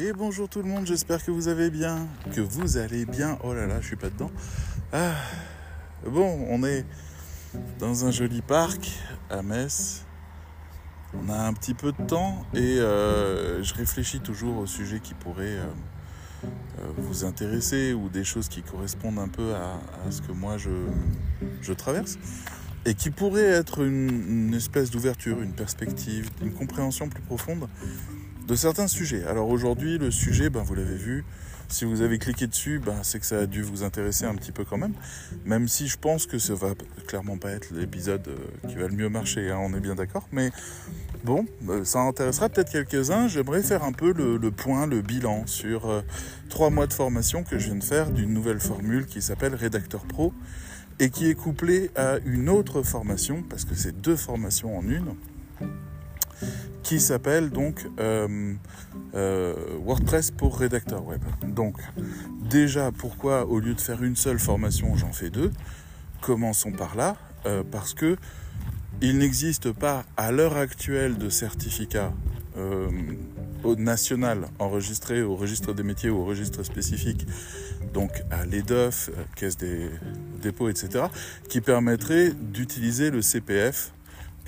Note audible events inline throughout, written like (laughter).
Et bonjour tout le monde, j'espère que vous avez bien, que vous allez bien. Oh là là, je suis pas dedans. Ah, bon, on est dans un joli parc à Metz. On a un petit peu de temps et euh, je réfléchis toujours au sujet qui pourrait euh, euh, vous intéresser ou des choses qui correspondent un peu à, ce que moi je, traverse et qui pourrait être une espèce d'ouverture, une perspective, une compréhension plus profonde de certains sujets. Alors aujourd'hui, le sujet, ben, vous l'avez vu, si vous avez cliqué dessus, ben, c'est que ça a dû vous intéresser un petit peu quand même. Même si je pense que ça va clairement pas être l'épisode euh, qui va le mieux marcher, hein, on est bien d'accord. Mais bon, euh, ça intéressera peut-être quelques-uns. J'aimerais faire un peu le, point, le bilan sur euh, trois mois de formation que je viens de faire d'une nouvelle formule qui s'appelle Rédacteur Pro et qui est couplée à une autre formation, parce que c'est deux formations en une qui s'appelle donc euh, euh, WordPress pour rédacteur web. Donc déjà pourquoi au lieu de faire une seule formation j'en fais deux? Commençons par là euh, parce que il n'existe pas à l'heure actuelle de certificat national enregistré au registre des métiers ou au registre spécifique, donc à l'EDOF, caisse des dépôts, etc., qui permettrait d'utiliser le CPF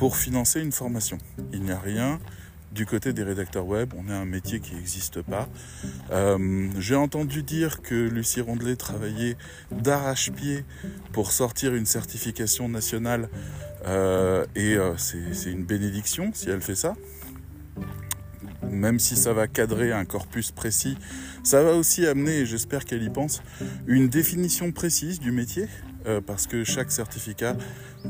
pour financer une formation. Il n'y a rien du côté des rédacteurs web, on est un métier qui n'existe pas. Euh, J'ai entendu dire que Lucie Rondelet travaillait d'arrache-pied pour sortir une certification nationale euh, et euh, c'est une bénédiction si elle fait ça. Même si ça va cadrer un corpus précis, ça va aussi amener, j'espère qu'elle y pense, une définition précise du métier, euh, parce que chaque certificat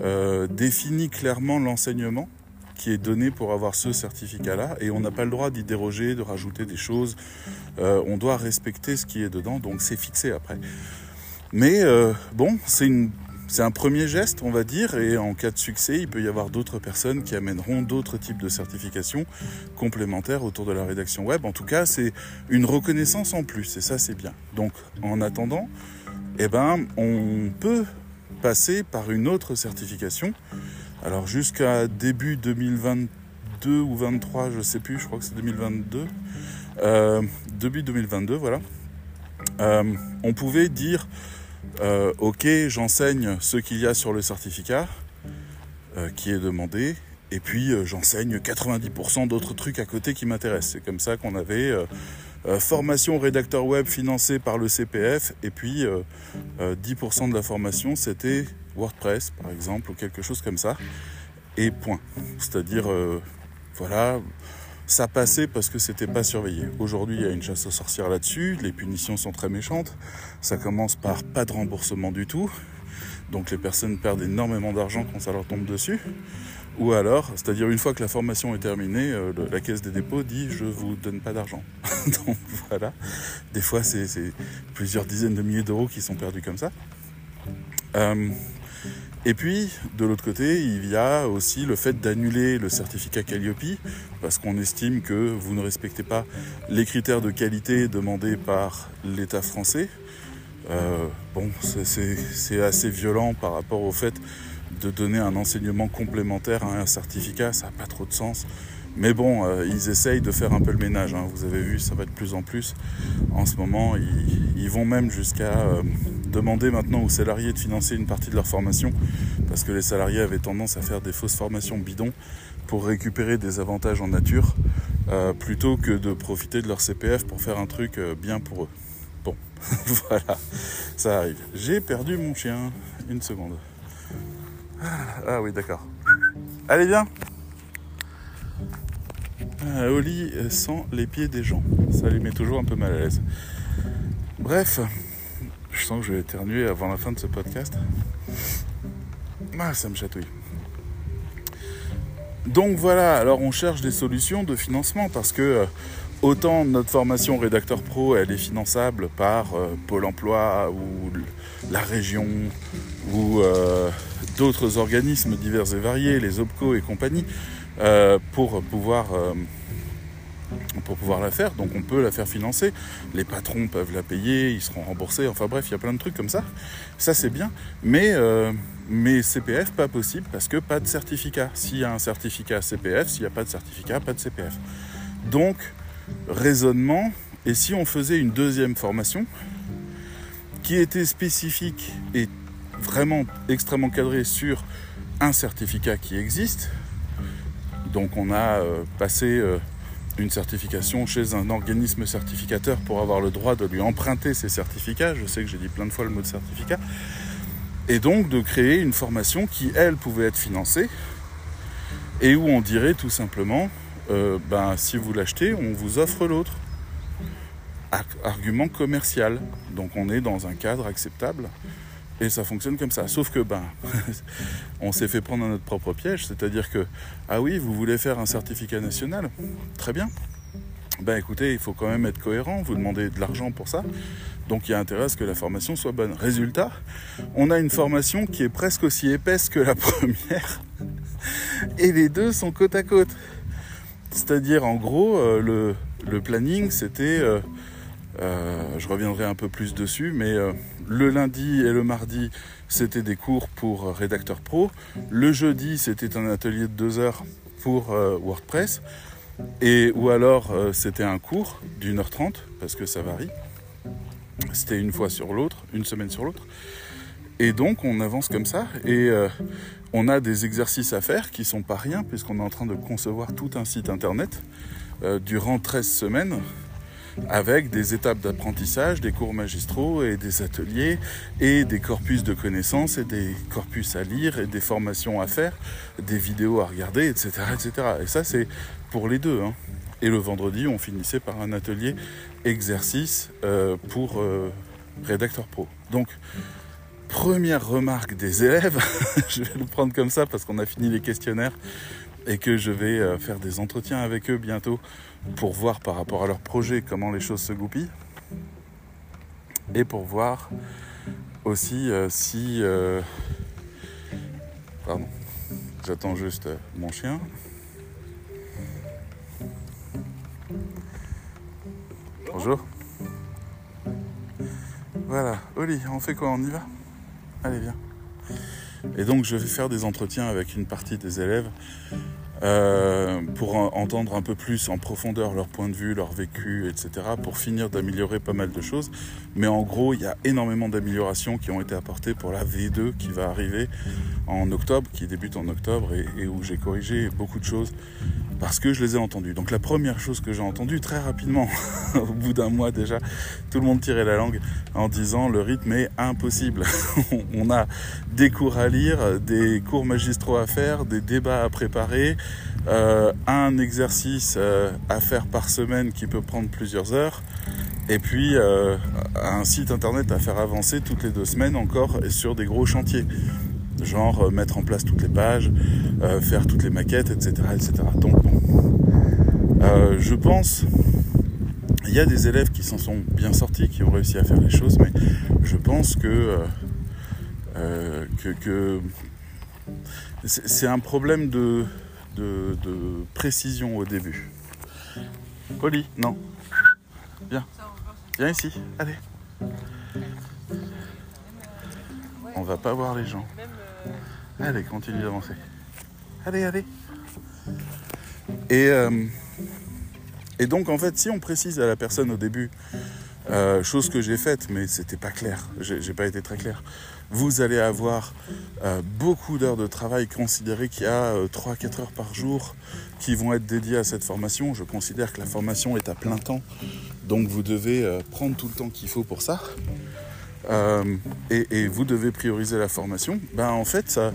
euh, définit clairement l'enseignement qui est donné pour avoir ce certificat-là et on n'a pas le droit d'y déroger, de rajouter des choses. Euh, on doit respecter ce qui est dedans, donc c'est fixé après. Mais bon, c'est un premier geste, on va dire, et en cas de succès, il peut y avoir d'autres personnes qui amèneront d'autres types de certifications complémentaires autour de la rédaction web. En tout cas, c'est une reconnaissance en plus, et ça, c'est bien. Donc, en attendant, eh ben, on peut passer par une autre certification. Alors, jusqu'à début 2022 ou 23, je sais plus, je crois que c'est 2022. Euh, début 2022, voilà. Euh, on pouvait dire euh, ok, j'enseigne ce qu'il y a sur le certificat qui est demandé, et puis j'enseigne 90% d'autres trucs à côté qui m'intéressent. C'est comme ça qu'on avait formation rédacteur web financée par le CPF, et puis 10% de la formation c'était WordPress par exemple, ou quelque chose comme ça, et point. C'est-à-dire, voilà, ça passait parce que c'était pas surveillé. Aujourd'hui, il y a une chasse aux sorcières là-dessus, les punitions sont très méchantes. Ça commence par pas de remboursement du tout. Donc les personnes perdent énormément d'argent quand ça leur tombe dessus. Ou alors, c'est-à-dire une fois que la formation est terminée, euh, la caisse des dépôts dit je vous donne pas d'argent. (laughs) Donc voilà, des fois c'est plusieurs dizaines de milliers d'euros qui sont perdus comme ça. Euh, et puis, de l'autre côté, il y a aussi le fait d'annuler le certificat Calliope, parce qu'on estime que vous ne respectez pas les critères de qualité demandés par l'État français. Euh, bon, c'est assez violent par rapport au fait de donner un enseignement complémentaire à un certificat, ça n'a pas trop de sens. Mais bon, euh, ils essayent de faire un peu le ménage. Hein. Vous avez vu, ça va de plus en plus. En ce moment, ils, vont même jusqu'à euh, demander maintenant aux salariés de financer une partie de leur formation, parce que les salariés avaient tendance à faire des fausses formations bidons pour récupérer des avantages en nature, euh, plutôt que de profiter de leur CPF pour faire un truc bien pour eux. Bon, (laughs) voilà, ça arrive. J'ai perdu mon chien. Une seconde. Ah oui, d'accord. Allez, viens euh, au lit sans les pieds des gens. Ça les met toujours un peu mal à l'aise. Bref, je sens que je vais éternuer avant la fin de ce podcast. Ah, ça me chatouille. Donc voilà, alors on cherche des solutions de financement parce que euh, autant notre formation rédacteur pro, elle est finançable par euh, Pôle emploi ou la région ou euh, d'autres organismes divers et variés, les OPCO et compagnie, euh, pour pouvoir euh, pour pouvoir la faire. Donc on peut la faire financer. Les patrons peuvent la payer, ils seront remboursés. Enfin bref, il y a plein de trucs comme ça. Ça c'est bien. Mais mais CPF pas possible parce que pas de certificat. S'il y a un certificat CPF, s'il n'y a pas de certificat, pas de CPF. Donc raisonnement, Et si on faisait une deuxième formation qui était spécifique et vraiment extrêmement cadrée sur un certificat qui existe, donc on a euh, passé euh, une certification chez un organisme certificateur pour avoir le droit de lui emprunter ses certificats. Je sais que j'ai dit plein de fois le mot certificat. Et donc de créer une formation qui, elle, pouvait être financée et où on dirait tout simplement, euh, ben, si vous l'achetez, on vous offre l'autre. Argument commercial. Donc on est dans un cadre acceptable et ça fonctionne comme ça. Sauf que ben, (laughs) on s'est fait prendre à notre propre piège, c'est-à-dire que ah oui, vous voulez faire un certificat national, très bien. Ben écoutez, il faut quand même être cohérent. Vous demandez de l'argent pour ça, donc il y a intérêt à ce que la formation soit bonne. Résultat, on a une formation qui est presque aussi épaisse que la (laughs) première, et les deux sont côte à côte. C'est-à-dire en gros, euh, le, le, planning, c'était euh, euh, je reviendrai un peu plus dessus, mais euh, le lundi et le mardi, c'était des cours pour rédacteur pro. Le jeudi, c'était un atelier de deux heures pour euh, WordPress. Ou alors, c'était un cours d'une heure trente, parce que ça varie. C'était une fois sur l'autre, une semaine sur l'autre. Et donc, on avance comme ça. Et on a des exercices à faire qui sont pas rien, puisqu'on est en train de concevoir tout un site internet durant 13 semaines avec des étapes d'apprentissage, des cours magistraux et des ateliers et des corpus de connaissances et des corpus à lire et des formations à faire, des vidéos à regarder, etc. etc. Et ça, c'est pour les deux. Hein. Et le vendredi, on finissait par un atelier exercice euh, pour euh, rédacteur pro. Donc, première remarque des élèves, (laughs) je vais le prendre comme ça parce qu'on a fini les questionnaires et que je vais euh, faire des entretiens avec eux bientôt pour voir par rapport à leur projet comment les choses se goupillent et pour voir aussi euh, si... Euh, pardon, j'attends juste mon chien. Bonjour. Voilà, Oli, on fait quoi? On y va? Allez, viens. Et donc je vais faire des entretiens avec une partie des élèves euh, pour entendre un peu plus en profondeur leur point de vue, leur vécu, etc., pour finir d'améliorer pas mal de choses. Mais en gros, il y a énormément d'améliorations qui ont été apportées pour la V2 qui va arriver en octobre, qui débute en octobre, et, où j'ai corrigé beaucoup de choses parce que je les ai entendues. Donc la première chose que j'ai entendue très rapidement, (laughs) au bout d'un mois déjà, tout le monde tirait la langue en disant le rythme est impossible. (laughs) On a des cours à lire, des cours magistraux à faire, des débats à préparer, euh, un exercice euh, à faire par semaine qui peut prendre plusieurs heures, et puis euh, un site internet à faire avancer toutes les deux semaines encore sur des gros chantiers genre mettre en place toutes les pages, faire toutes les maquettes, etc. etc. Donc je pense, il y a des élèves qui s'en sont bien sortis, qui ont réussi à faire les choses, mais je pense que, que, c'est un problème de, de, précision au début. Poli, non. Viens. Viens ici. Allez. On va pas voir les gens. Allez, continue d'avancer. Allez, allez. Et, euh, et donc, en fait, si on précise à la personne au début, euh, chose que j'ai faite, mais c'était pas clair, j'ai pas été très clair vous allez avoir euh, beaucoup d'heures de travail. Considérez qu'il y a 3-4 euh, heures par jour qui vont être dédiées à cette formation. Je considère que la formation est à plein temps, donc vous devez prendre tout le temps qu'il faut pour ça. Et, vous devez prioriser la formation. Ben, en fait, ça,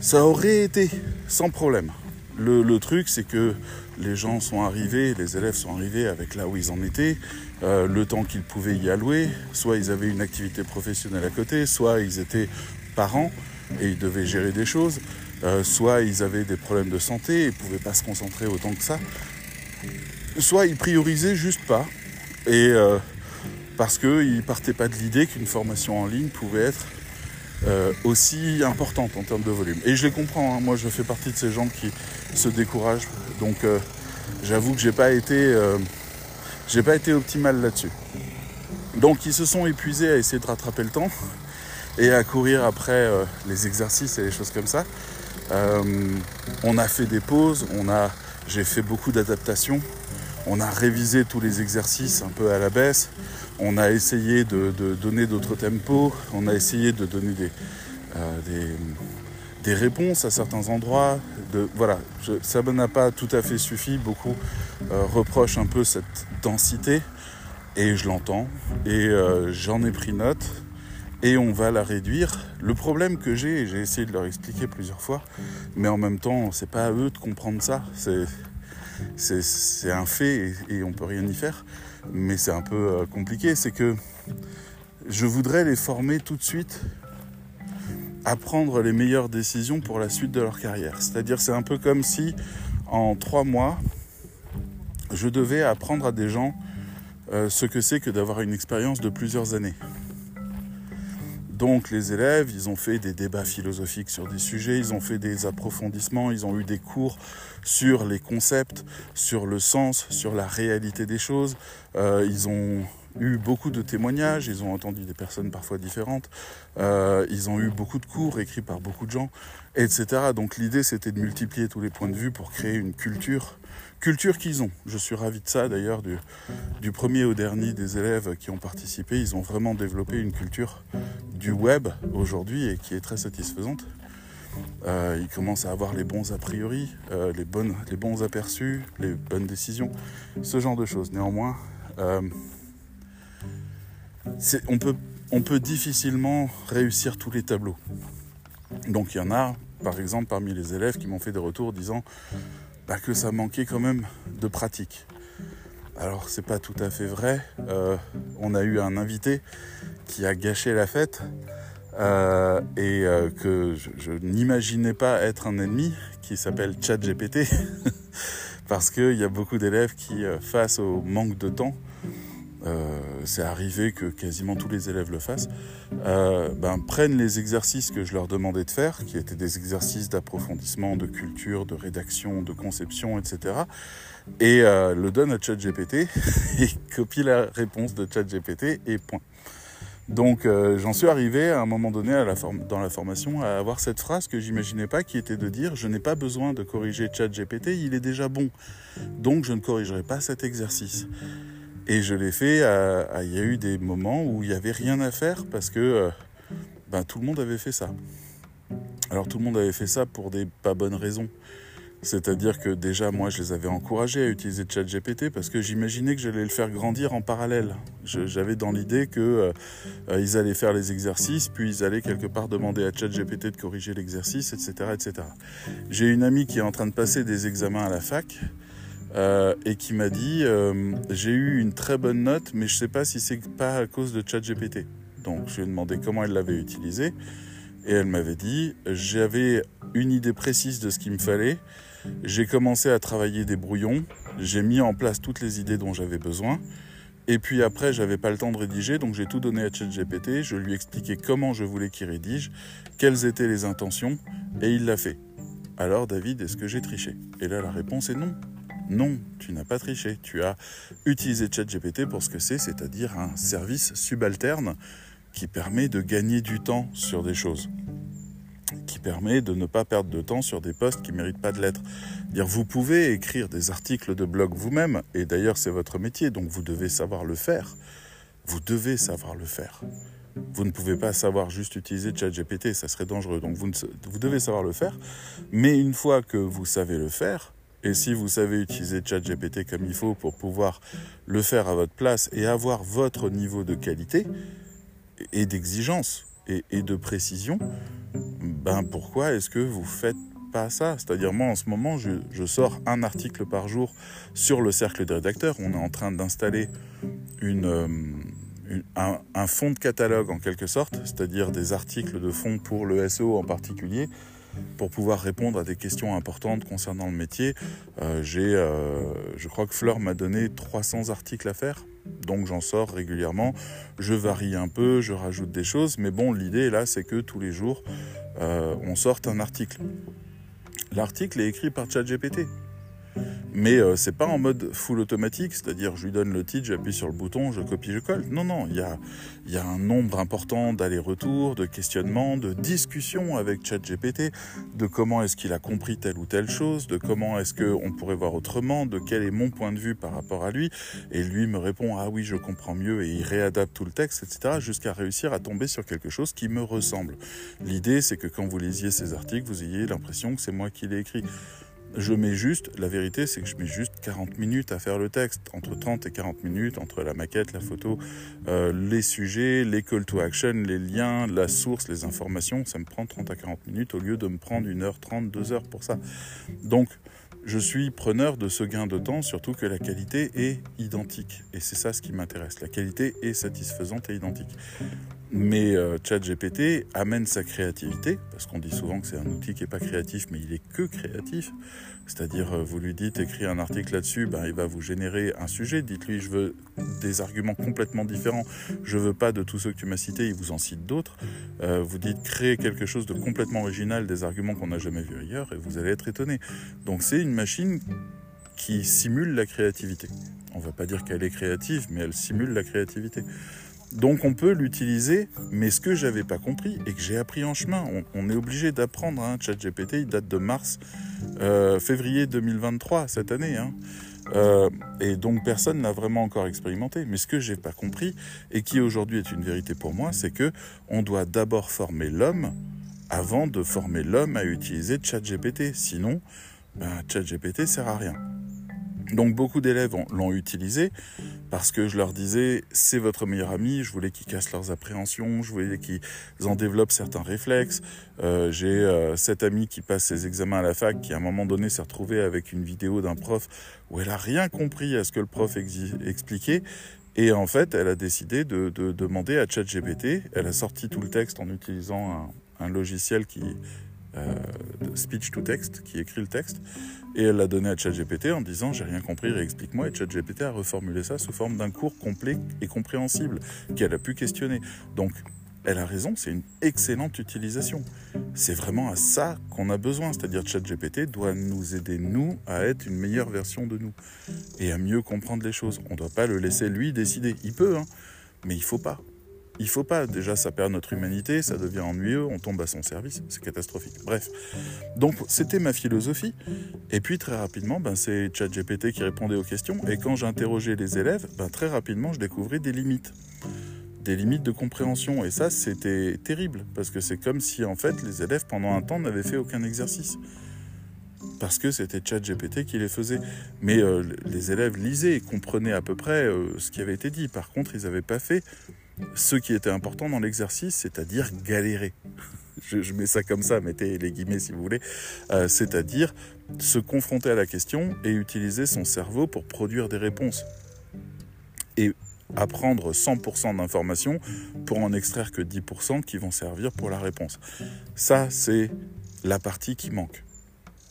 ça aurait été sans problème. Le, truc, c'est que les gens sont arrivés, les élèves sont arrivés avec là où ils en étaient, euh, le temps qu'ils pouvaient y allouer. Soit ils avaient une activité professionnelle à côté, soit ils étaient parents et ils devaient gérer des choses, euh, soit ils avaient des problèmes de santé et ne pouvaient pas se concentrer autant que ça, soit ils priorisaient juste pas. Et euh, parce qu'ils ne partaient pas de l'idée qu'une formation en ligne pouvait être euh, aussi importante en termes de volume. Et je les comprends, hein. moi je fais partie de ces gens qui se découragent. Donc euh, j'avoue que j'ai pas euh, pas été optimal là-dessus. Donc ils se sont épuisés à essayer de rattraper le temps (laughs) et à courir après les exercices et les choses comme ça. on a fait des pauses, on a j'ai fait beaucoup d'adaptations on a révisé tous les exercices un peu à la baisse. On a essayé de, donner d'autres tempos. On a essayé de donner des, euh, réponses à certains endroits. Voilà, ça n'a pas tout à fait suffi. Beaucoup euh, reprochent un peu cette densité. Et je l'entends. Et euh, j'en ai pris note. Et on va la réduire. Le problème que j'ai, j'ai essayé de leur expliquer plusieurs fois, mais en même temps, c'est pas à eux de comprendre ça. C'est un fait et, on peut rien y faire. Mais c'est un peu euh, compliqué. C'est que je voudrais les former tout de suite à prendre les meilleures décisions pour la suite de leur carrière. C'est-à-dire, c'est un peu comme si en trois mois, je devais apprendre à des gens euh, ce que c'est que d'avoir une expérience de plusieurs années. Donc les élèves, ils ont fait des débats philosophiques sur des sujets, ils ont fait des approfondissements, ils ont eu des cours sur les concepts, sur le sens, sur la réalité des choses. Euh, ils ont eu beaucoup de témoignages, ils ont entendu des personnes parfois différentes, euh, ils ont eu beaucoup de cours écrits par beaucoup de gens, etc. Donc l'idée c'était de multiplier tous les points de vue pour créer une culture culture qu'ils ont. Je suis ravi de ça d'ailleurs, du, premier au dernier des élèves qui ont participé, ils ont vraiment développé une culture du web aujourd'hui et qui est très satisfaisante. Euh, ils commencent à avoir les bons a priori, euh, les, bons aperçus, les bonnes décisions, ce genre de choses. Néanmoins, euh, on peut difficilement réussir tous les tableaux. Donc il y en a, par exemple, parmi les élèves qui m'ont fait des retours disant bah, que ça manquait quand même de pratique. Alors c'est pas tout à fait vrai. Euh, on a eu un invité qui a gâché la fête euh, et euh, que je, n'imaginais pas être un ennemi, qui s'appelle ChatGPT, (laughs) parce qu'il y a beaucoup d'élèves qui, face au manque de temps, euh, c'est arrivé que quasiment tous les élèves le fassent, euh, ben, prennent les exercices que je leur demandais de faire, qui étaient des exercices d'approfondissement, de culture, de rédaction, de conception, etc., et euh, le donnent à ChatGPT (laughs) et copie la réponse de ChatGPT et point. Donc j'en suis arrivé à un moment donné dans la formation à avoir cette phrase que j'imaginais pas qui était de dire je n'ai pas besoin de corriger ChatGPT, il est déjà bon. Donc je ne corrigerai pas cet exercice. Et je l'ai fait, il y a eu des moments où il n'y avait rien à faire parce que euh, ben, tout le monde avait fait ça. Alors tout le monde avait fait ça pour des pas bonnes raisons. C'est-à-dire que déjà, moi, je les avais encouragés à utiliser ChatGPT parce que j'imaginais que j'allais le faire grandir en parallèle. J'avais dans l'idée qu'ils euh, euh, allaient faire les exercices, puis ils allaient quelque part demander à ChatGPT de corriger l'exercice, etc., etc. J'ai une amie qui est en train de passer des examens à la fac. Euh, et qui m'a dit euh, j'ai eu une très bonne note, mais je sais pas si c'est pas à cause de ChatGPT. Donc je lui ai demandé comment elle l'avait utilisé et elle m'avait dit j'avais une idée précise de ce qu'il me fallait. J'ai commencé à travailler des brouillons, j'ai mis en place toutes les idées dont j'avais besoin. Et puis après, j'avais pas le temps de rédiger, donc j'ai tout donné à ChatGPT. Je lui ai expliqué comment je voulais qu'il rédige, quelles étaient les intentions, et il l'a fait. Alors, David, est-ce que j'ai triché? Et là, la réponse est non. Non, tu n'as pas triché. Tu as utilisé ChatGPT pour ce que c'est, c'est-à-dire un service subalterne qui permet de gagner du temps sur des choses, qui permet de ne pas perdre de temps sur des postes qui ne méritent pas de l'être. Dire, vous pouvez écrire des articles de blog vous-même, et d'ailleurs c'est votre métier, donc vous devez savoir le faire. Vous devez savoir le faire. Vous ne pouvez pas savoir juste utiliser ChatGPT, ça serait dangereux. Donc vous, vous devez savoir le faire. Mais une fois que vous savez le faire, et si vous savez utiliser ChatGPT comme il faut pour pouvoir le faire à votre place et avoir votre niveau de qualité et d'exigence et, de précision, ben pourquoi est-ce que vous faites pas ça? C'est-à-dire moi en ce moment, je, sors un article par jour sur le cercle des rédacteurs. On est en train d'installer euh, un, un fond de catalogue en quelque sorte, c'est-à-dire des articles de fond pour le SEO en particulier pour pouvoir répondre à des questions importantes concernant le métier. Euh, euh, je crois que Fleur m'a donné 300 articles à faire, donc j'en sors régulièrement. Je varie un peu, je rajoute des choses, mais bon, l'idée là, c'est que tous les jours, euh, on sorte un article. L'article est écrit par ChatGPT. Mais euh, c'est pas en mode full automatique, c'est-à-dire je lui donne le titre, j'appuie sur le bouton, je copie, je colle. Non, non, il y a, y a un nombre important d'allers-retours, de questionnements, de discussions avec ChatGPT, de comment est-ce qu'il a compris telle ou telle chose, de comment est-ce qu'on pourrait voir autrement, de quel est mon point de vue par rapport à lui. Et lui me répond, ah oui, je comprends mieux, et il réadapte tout le texte, etc., jusqu'à réussir à tomber sur quelque chose qui me ressemble. L'idée, c'est que quand vous lisiez ces articles, vous ayez l'impression que c'est moi qui l'ai écrit. Je mets juste, la vérité c'est que je mets juste 40 minutes à faire le texte, entre 30 et 40 minutes, entre la maquette, la photo, euh, les sujets, les call to action, les liens, la source, les informations, ça me prend 30 à 40 minutes au lieu de me prendre 1h30, 2h pour ça. Donc, je suis preneur de ce gain de temps, surtout que la qualité est identique. Et c'est ça ce qui m'intéresse. La qualité est satisfaisante et identique. Mais euh, ChatGPT amène sa créativité, parce qu'on dit souvent que c'est un outil qui n'est pas créatif, mais il est que créatif. C'est-à-dire, euh, vous lui dites, écris un article là-dessus, ben, il va vous générer un sujet. Dites-lui, je veux des arguments complètement différents. Je veux pas de tous ceux que tu m'as cités, il vous en cite d'autres. Euh, vous dites, créer quelque chose de complètement original, des arguments qu'on n'a jamais vus ailleurs, et vous allez être étonné. Donc c'est une machine qui simule la créativité. On va pas dire qu'elle est créative, mais elle simule la créativité. Donc on peut l'utiliser, mais ce que j'avais pas compris et que j'ai appris en chemin, on, est obligé d'apprendre. Hein, ChatGPT, il date de mars, euh, février 2023 cette année. Hein. Euh, et donc personne n'a vraiment encore expérimenté. Mais ce que j'ai pas compris et qui aujourd'hui est une vérité pour moi, c'est que on doit d'abord former l'homme avant de former l'homme à utiliser ChatGPT. Sinon, ben, ChatGPT sert à rien. Donc beaucoup d'élèves l'ont utilisé parce que je leur disais c'est votre meilleur ami, je voulais qu'ils cassent leurs appréhensions, je voulais qu'ils en développent certains réflexes. Euh, j'ai euh, cette amie qui passe ses examens à la fac qui à un moment donné s'est retrouvée avec une vidéo d'un prof où elle a rien compris à ce que le prof expliquait. Et en fait elle a décidé de, demander à ChatGPT, elle a sorti tout le texte en utilisant un logiciel qui euh, speech to text, qui écrit le texte, et elle l'a donné à ChatGPT en disant j'ai rien compris, réexplique-moi, et ChatGPT a reformulé ça sous forme d'un cours complet et compréhensible qu'elle a pu questionner. Donc elle a raison, c'est une excellente utilisation. C'est vraiment à ça qu'on a besoin, c'est-à-dire ChatGPT doit nous aider, nous, à être une meilleure version de nous et à mieux comprendre les choses. On ne doit pas le laisser lui décider. Il peut, hein, mais il faut pas. Il faut pas. Déjà, ça perd notre humanité, ça devient ennuyeux, on tombe à son service, c'est catastrophique. Bref. Donc, c'était ma philosophie. Et puis, très rapidement, ben, c'est ChatGPT qui répondait aux questions. Et quand j'interrogeais les élèves, ben, très rapidement, je découvrais des limites. Des limites de compréhension. Et ça, c'était terrible. Parce que c'est comme si, en fait, les élèves, pendant un temps, n'avaient fait aucun exercice parce que c'était ChatGPT qui les faisait. Mais euh, les élèves lisaient et comprenaient à peu près euh, ce qui avait été dit. Par contre, ils n'avaient pas fait ce qui était important dans l'exercice, c'est-à-dire galérer. (laughs) Je, mets ça comme ça, mettez les guillemets si vous voulez, euh, c'est-à-dire se confronter à la question et utiliser son cerveau pour produire des réponses. Et apprendre 100% d'informations pour en extraire que 10% qui vont servir pour la réponse. Ça, c'est la partie qui manque.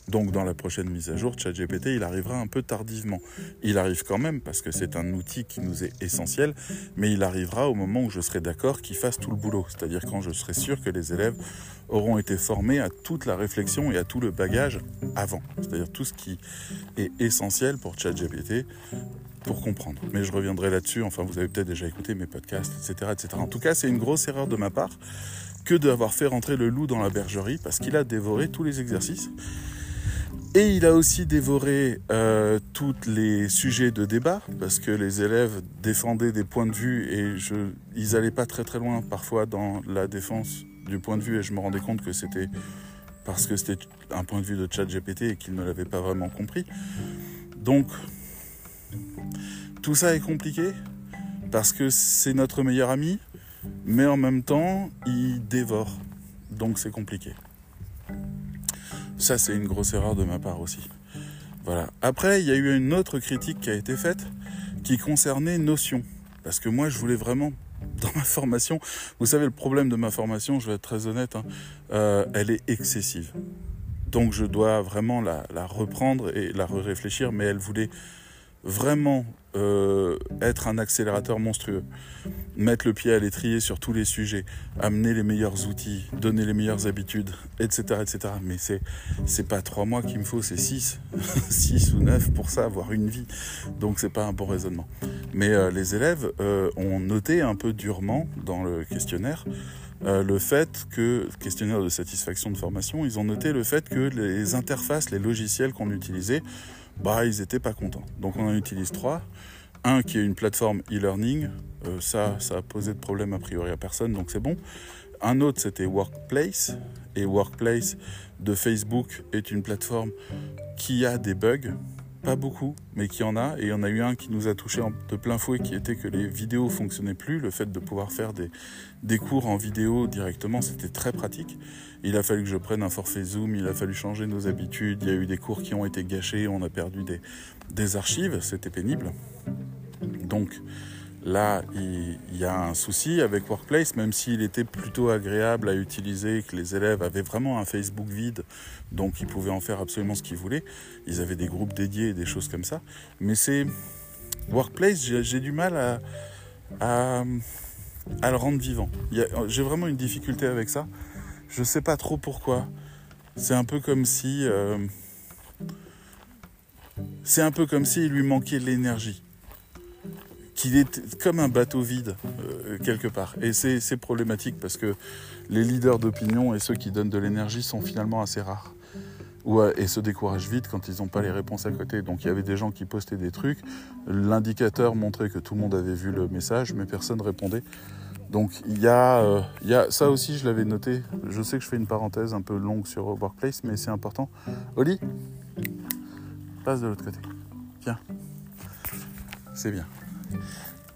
Donc dans la prochaine mise à jour, ChatGPT, il arrivera un peu tardivement. Il arrive quand même parce que c'est un outil qui nous est essentiel, mais il arrivera au moment où je serai d'accord qu'il fasse tout le boulot, c'est-à-dire quand je serai sûr que les élèves auront été formés à toute la réflexion et à tout le bagage avant, c'est-à-dire tout ce qui est essentiel pour ChatGPT pour comprendre. Mais je reviendrai là-dessus, enfin vous avez peut-être déjà écouté mes podcasts, etc. etc. En tout cas, c'est une grosse erreur de ma part que d'avoir fait rentrer le loup dans la bergerie parce qu'il a dévoré tous les exercices. Et il a aussi dévoré euh, tous les sujets de débat, parce que les élèves défendaient des points de vue et ils n'allaient pas très très loin parfois dans la défense du point de vue, et je me rendais compte que c'était parce que c'était un point de vue de chat GPT et qu'ils ne l'avaient pas vraiment compris. Donc, tout ça est compliqué, parce que c'est notre meilleur ami, mais en même temps, il dévore. Donc c'est compliqué. Ça, c'est une grosse erreur de ma part aussi. Voilà. Après, il y a eu une autre critique qui a été faite qui concernait Notion. Parce que moi, je voulais vraiment, (laughs) dans ma formation, vous savez, le problème de ma formation, je vais être très honnête, hein, euh, elle est excessive. Donc je dois vraiment la, reprendre et la réfléchir, mais elle voulait vraiment euh, être un accélérateur monstrueux, mettre le pied à l'étrier sur tous les sujets, amener les meilleurs outils, donner les meilleures habitudes, etc. etc. Mais c'est, c'est pas trois mois qu'il me faut, c'est six, (laughs) six ou neuf pour ça, avoir une vie. Donc c'est pas un bon raisonnement. Mais euh, les élèves euh, ont noté un peu durement dans le questionnaire le fait que, questionnaire de satisfaction de formation, ils ont noté le fait que les interfaces, les logiciels qu'on utilisait, bah ils étaient pas contents. Donc on en utilise trois. Un qui est une plateforme e-learning, euh, ça, ça a posé de problème a priori à personne, donc c'est bon. Un autre c'était Workplace, et Workplace de Facebook est une plateforme qui a des bugs, pas beaucoup, mais qui en a. Et il y en a eu un qui nous a touché de plein fouet, qui était que les vidéos fonctionnaient plus. Le fait de pouvoir faire des, des cours en vidéo directement, c'était très pratique. Il a fallu que je prenne un forfait Zoom, il a fallu changer nos habitudes. Il y a eu des cours qui ont été gâchés, on a perdu des, des archives, c'était pénible. Donc, Là, il, y a un souci avec Workplace, même s'il était plutôt agréable à utiliser, que les élèves avaient vraiment un Facebook vide, donc ils pouvaient en faire absolument ce qu'ils voulaient. Ils avaient des groupes dédiés et des choses comme ça. Mais c'est Workplace, j'ai du mal à, à, le rendre vivant. J'ai vraiment une difficulté avec ça. Je ne sais pas trop pourquoi. C'est un peu comme si... Euh, c'est un peu comme s'il lui manquait de l'énergie qu'il est comme un bateau vide euh, quelque part. Et c'est problématique parce que les leaders d'opinion et ceux qui donnent de l'énergie sont finalement assez rares. Et se découragent vite quand ils n'ont pas les réponses à côté. Donc il y avait des gens qui postaient des trucs, l'indicateur montrait que tout le monde avait vu le message, mais personne répondait. Donc il y, a, euh, il y a ça aussi, je l'avais noté. Je sais que je fais une parenthèse un peu longue sur Workplace, mais c'est important. Oli, passe de l'autre côté. Tiens, c'est bien.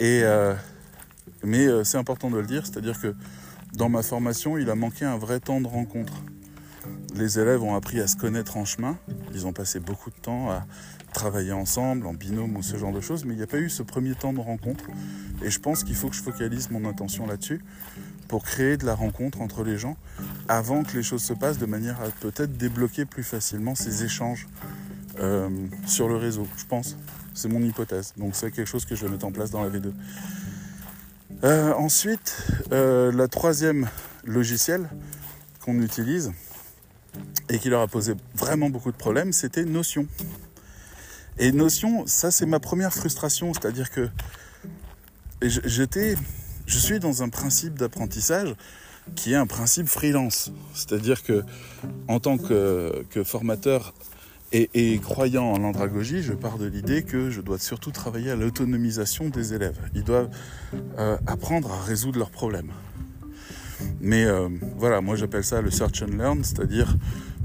Euh, mais euh, c'est important de le dire, c'est-à-dire que dans ma formation, il a manqué un vrai temps de rencontre. Les élèves ont appris à se connaître en chemin, ils ont passé beaucoup de temps à travailler ensemble, en binôme ou ce genre de choses, mais il n'y a pas eu ce premier temps de rencontre. Et je pense qu'il faut que je focalise mon attention là-dessus pour créer de la rencontre entre les gens avant que les choses se passent de manière à peut-être débloquer plus facilement ces échanges euh, sur le réseau, je pense. C'est mon hypothèse. Donc c'est quelque chose que je vais mettre en place dans la V2. Euh, ensuite, euh, la troisième logiciel qu'on utilise et qui leur a posé vraiment beaucoup de problèmes, c'était Notion. Et Notion, ça c'est ma première frustration, c'est-à-dire que j'étais, je suis dans un principe d'apprentissage qui est un principe freelance, c'est-à-dire que en tant que, que formateur et, croyant en l'andragogie, je pars de l'idée que je dois surtout travailler à l'autonomisation des élèves. Ils doivent euh, apprendre à résoudre leurs problèmes. Mais euh, voilà, moi j'appelle ça le search and learn, c'est-à-dire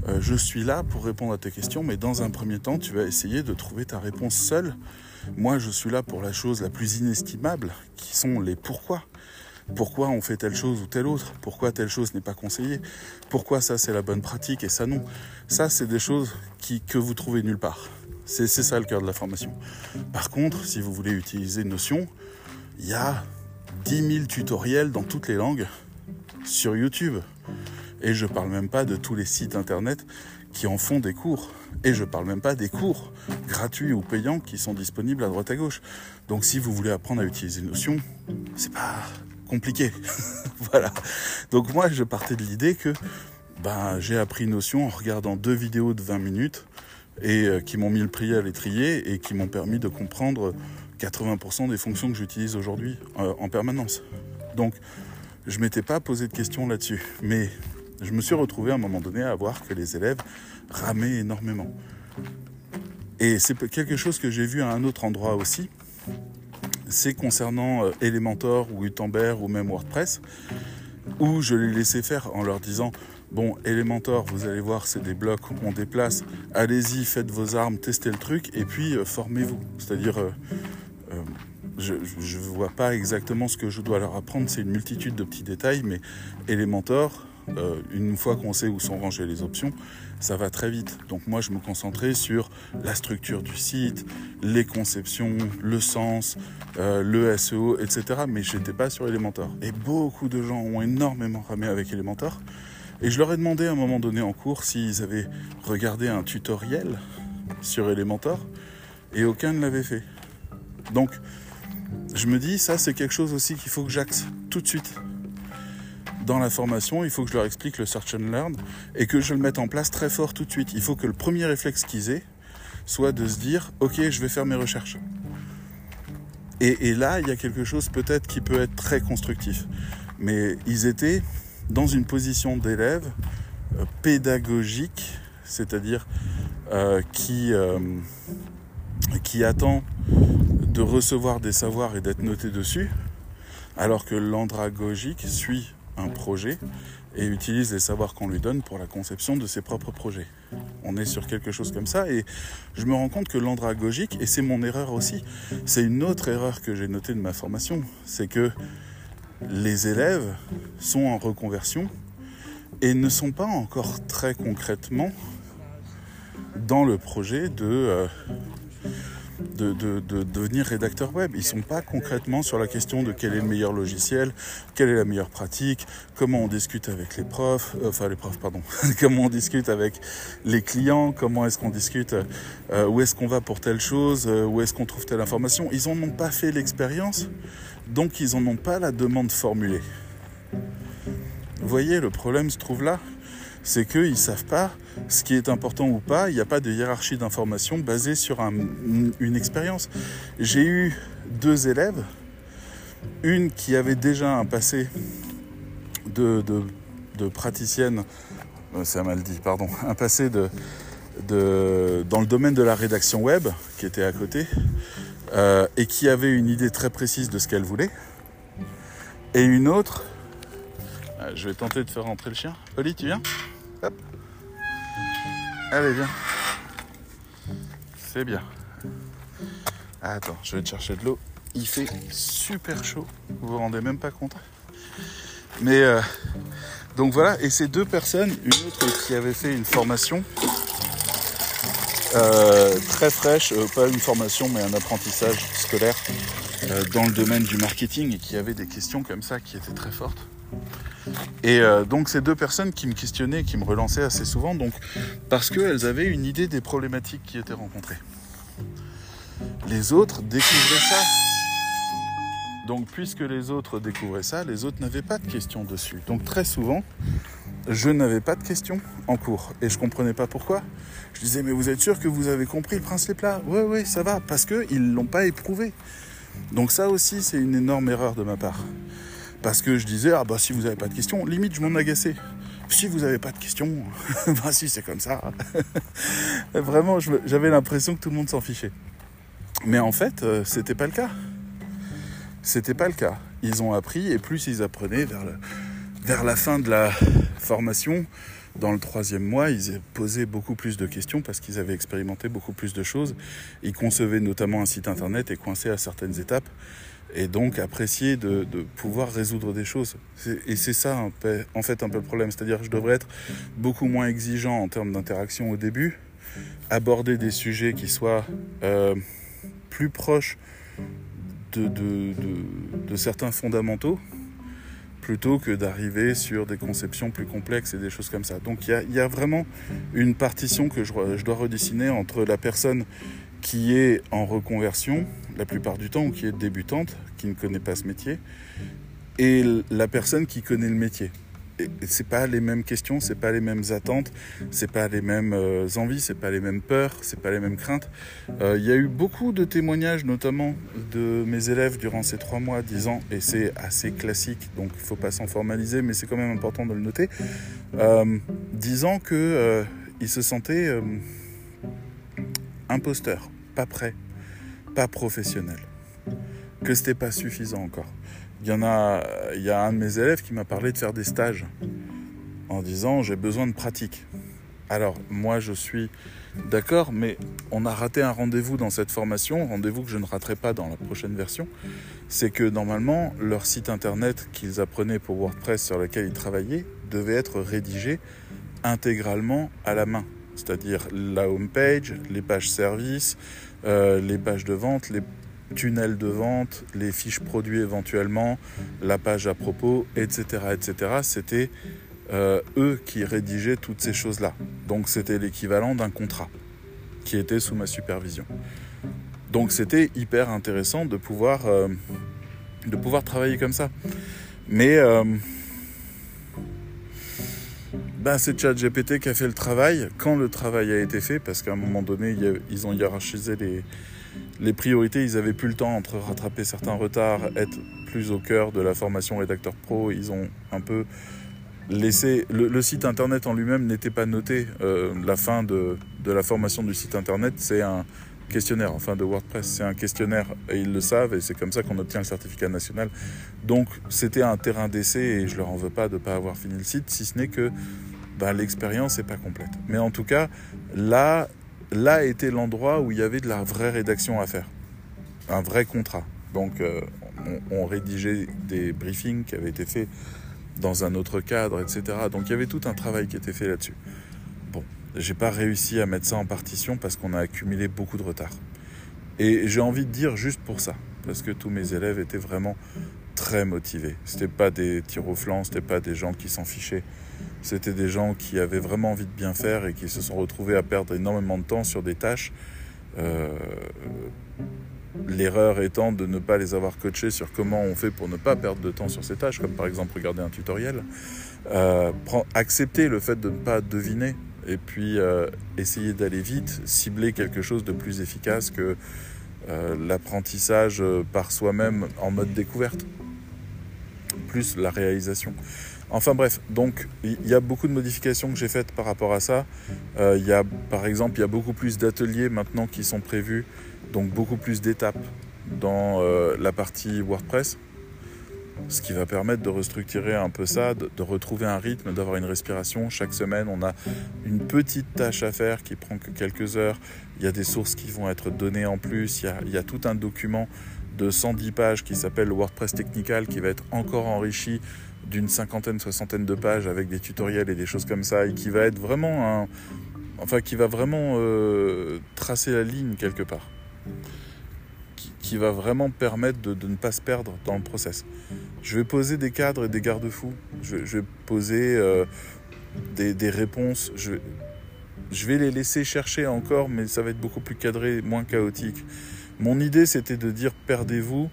euh, je suis là pour répondre à tes questions, mais dans un premier temps, tu vas essayer de trouver ta réponse seule. Moi, je suis là pour la chose la plus inestimable, qui sont les pourquoi pourquoi on fait telle chose ou telle autre, pourquoi telle chose n'est pas conseillée, pourquoi ça c'est la bonne pratique et ça non? Ça c'est des choses que vous trouvez nulle part. C'est ça le cœur de la formation. Par contre, si vous voulez utiliser Notion, il y a 10 000 tutoriels dans toutes les langues sur YouTube. Et je parle même pas de tous les sites internet qui en font des cours. Et je parle même pas des cours gratuits ou payants qui sont disponibles à droite à gauche. Donc si vous voulez apprendre à utiliser Notion, c'est pas compliqué. (laughs) voilà. Donc moi, je partais de l'idée que ben, j'ai appris Notion en regardant deux vidéos de 20 minutes et euh, qui m'ont mis le prix à l'étrier et qui m'ont permis de comprendre 80% des fonctions que j'utilise aujourd'hui euh, en permanence. Donc, je m'étais pas posé de questions là-dessus, mais je me suis retrouvé à un moment donné à voir que les élèves ramaient énormément. Et c'est quelque chose que j'ai vu à un autre endroit aussi, c'est concernant euh, Elementor ou Gutenberg ou même WordPress, où je les laissais faire en leur disant Bon, Elementor, vous allez voir, c'est des blocs, on déplace, allez-y, faites vos armes, testez le truc, et puis euh, formez-vous. C'est-à-dire, euh, je ne vois pas exactement ce que je dois leur apprendre, c'est une multitude de petits détails, mais Elementor, euh, une fois qu'on sait où sont rangées les options, ça va très vite. Donc moi, je me concentrais sur la structure du site, les conceptions, le sens, euh, le SEO, etc. Mais je n'étais pas sur Elementor. Et beaucoup de gens ont énormément ramé avec Elementor. Et je leur ai demandé à un moment donné en cours s'ils avaient regardé un tutoriel sur Elementor. Et aucun ne l'avait fait. Donc, je me dis, ça c'est quelque chose aussi qu'il faut que j'axe tout de suite dans la formation, il faut que je leur explique le search and learn et que je le mette en place très fort tout de suite. Il faut que le premier réflexe qu'ils aient soit de se dire ok je vais faire mes recherches. Et, là il y a quelque chose peut-être qui peut être très constructif. Mais ils étaient dans une position d'élève euh, pédagogique, c'est-à-dire euh, qui, euh, qui attend de recevoir des savoirs et d'être noté dessus, alors que l'andragogique suit un projet et utilise les savoirs qu'on lui donne pour la conception de ses propres projets. On est sur quelque chose comme ça et je me rends compte que l'andragogique, et c'est mon erreur aussi, c'est une autre erreur que j'ai notée de ma formation, c'est que les élèves sont en reconversion et ne sont pas encore très concrètement dans le projet de... Euh, de, devenir rédacteur web. Ils ne sont pas concrètement sur la question de quel est le meilleur logiciel, quelle est la meilleure pratique, comment on discute avec les profs, euh, enfin les profs, pardon, (laughs) comment on discute avec les clients, comment est-ce qu'on discute, euh, où est-ce qu'on va pour telle chose, euh, où est-ce qu'on trouve telle information. Ils n'en ont pas fait l'expérience, donc ils n'en ont pas la demande formulée. Vous voyez, le problème se trouve là c'est qu'ils ne savent pas ce qui est important ou pas. Il n'y a pas de hiérarchie d'information basée sur une expérience. J'ai eu deux élèves, une qui avait déjà un passé de, praticienne, euh, c'est mal dit, pardon, un passé de, dans le domaine de la rédaction web, qui était à côté, euh, et qui avait une idée très précise de ce qu'elle voulait, et une autre, euh, je vais tenter de faire rentrer le chien. Oli, tu viens? Hop. Allez, viens. C'est bien. Attends, je vais te chercher de l'eau. Il fait super chaud. Vous vous rendez même pas compte. Mais euh, donc voilà, et ces deux personnes, une autre qui avait fait une formation euh, très fraîche, euh, pas une formation mais un apprentissage scolaire dans le domaine du marketing et qui avait des questions comme ça qui étaient très fortes. Et euh, donc ces deux personnes qui me questionnaient, qui me relançaient assez souvent, donc parce qu'elles avaient une idée des problématiques qui étaient rencontrées. Les autres découvraient ça. Donc puisque les autres découvraient ça, les autres n'avaient pas de questions dessus. Donc très souvent, je n'avais pas de questions en cours. Et je ne comprenais pas pourquoi. Je disais, mais vous êtes sûr que vous avez compris le principe là? Oui, oui, ça va, parce qu'ils ne l'ont pas éprouvé. Donc ça aussi, c'est une énorme erreur de ma part. Parce que je disais, ah bah si vous n'avez pas de questions, limite je m'en agaçais. Si vous n'avez pas de questions, (laughs) bah si c'est comme ça. (laughs) Vraiment, j'avais l'impression que tout le monde s'en fichait. Mais en fait, euh, c'était pas le cas. C'était pas le cas. Ils ont appris et plus ils apprenaient vers, vers la fin de la formation, dans le troisième mois, ils posaient beaucoup plus de questions parce qu'ils avaient expérimenté beaucoup plus de choses. Ils concevaient notamment un site internet et coinçaient à certaines étapes et donc apprécier de, pouvoir résoudre des choses. Et c'est ça en fait un peu le problème, c'est-à-dire que je devrais être beaucoup moins exigeant en termes d'interaction au début, aborder des sujets qui soient euh, plus proches de, certains fondamentaux, plutôt que d'arriver sur des conceptions plus complexes et des choses comme ça. Donc il y, a, vraiment une partition que je dois redessiner entre la personne qui est en reconversion la plupart du temps ou qui est débutante, qui ne connaît pas ce métier, et la personne qui connaît le métier. Et c'est pas les mêmes questions, c'est pas les mêmes attentes, c'est pas les mêmes euh, envies, c'est pas les mêmes peurs, c'est pas les mêmes craintes. Euh, il y a eu beaucoup de témoignages, notamment de mes élèves durant ces trois mois, disant, et c'est assez classique, donc il faut pas s'en formaliser, mais c'est quand même important de le noter, euh, disant que ils se sentaient imposteurs, pas prêts pas professionnel, que c'était pas suffisant encore. Il y en a, il y a un de mes élèves qui m'a parlé de faire des stages en disant j'ai besoin de pratique. Alors moi je suis d'accord, mais on a raté un rendez-vous dans cette formation, rendez-vous que je ne raterai pas dans la prochaine version. C'est que normalement leur site internet qu'ils apprenaient pour WordPress sur lequel ils travaillaient devait être rédigé intégralement à la main, c'est-à-dire la home page, les pages services, euh, les pages de vente, les tunnels de vente, les fiches produits éventuellement, la page à propos, etc. etc. C'était euh, eux qui rédigeaient toutes ces choses-là. Donc c'était l'équivalent d'un contrat qui était sous ma supervision. Donc c'était hyper intéressant de pouvoir, de pouvoir travailler comme ça. Mais ben, c'est ChatGPT qui a fait le travail quand le travail a été fait, parce qu'à un moment donné, ils ont hiérarchisé les, priorités, ils avaient plus le temps entre rattraper certains retards, être plus au cœur de la formation rédacteur pro, ils ont un peu laissé... Le, site internet en lui-même n'était pas noté. Euh, la fin de, de, la formation du site internet, c'est un questionnaire, enfin de WordPress, c'est un questionnaire et ils le savent et c'est comme ça qu'on obtient le certificat national. Donc c'était un terrain d'essai et je leur en veux pas de ne pas avoir fini le site, si ce n'est que bah, l'expérience n'est pas complète. Mais en tout cas, là, là était l'endroit où il y avait de la vraie rédaction à faire, un vrai contrat. Donc euh, on, rédigeait des briefings qui avaient été faits dans un autre cadre, etc. Donc il y avait tout un travail qui était fait là-dessus. Bon, j'ai pas réussi à mettre ça en partition parce qu'on a accumulé beaucoup de retard. Et j'ai envie de dire juste pour ça, parce que tous mes élèves étaient vraiment très motivés. C'était pas des tirs au flanc, c'était pas des gens qui s'en fichaient. C'était des gens qui avaient vraiment envie de bien faire et qui se sont retrouvés à perdre énormément de temps sur des tâches. Euh, l'erreur étant de ne pas les avoir coachés sur comment on fait pour ne pas perdre de temps sur ces tâches, comme par exemple regarder un tutoriel. Euh, accepter le fait de ne pas deviner et puis euh, essayer d'aller vite, cibler quelque chose de plus efficace que l'apprentissage par soi-même en mode découverte, plus la réalisation. Enfin bref, donc il y a beaucoup de modifications que j'ai faites par rapport à ça. Euh, il y a, par exemple, il y a beaucoup plus d'ateliers maintenant qui sont prévus, donc beaucoup plus d'étapes dans euh, la partie WordPress, ce qui va permettre de restructurer un peu ça, de, retrouver un rythme, d'avoir une respiration. Chaque semaine, on a une petite tâche à faire qui prend que quelques heures. Il y a des sources qui vont être données en plus. Il y a, il y a tout un document de 110 pages qui s'appelle WordPress Technical qui va être encore enrichi d'une cinquantaine, soixantaine de pages avec des tutoriels et des choses comme ça, et qui va être vraiment un, enfin qui va vraiment euh, tracer la ligne quelque part, qui, va vraiment permettre de, ne pas se perdre dans le process. Je vais poser des cadres et des garde-fous. Je, vais poser euh, des, réponses. Je, je vais les laisser chercher encore, mais ça va être beaucoup plus cadré, moins chaotique. Mon idée, c'était de dire perdez-vous,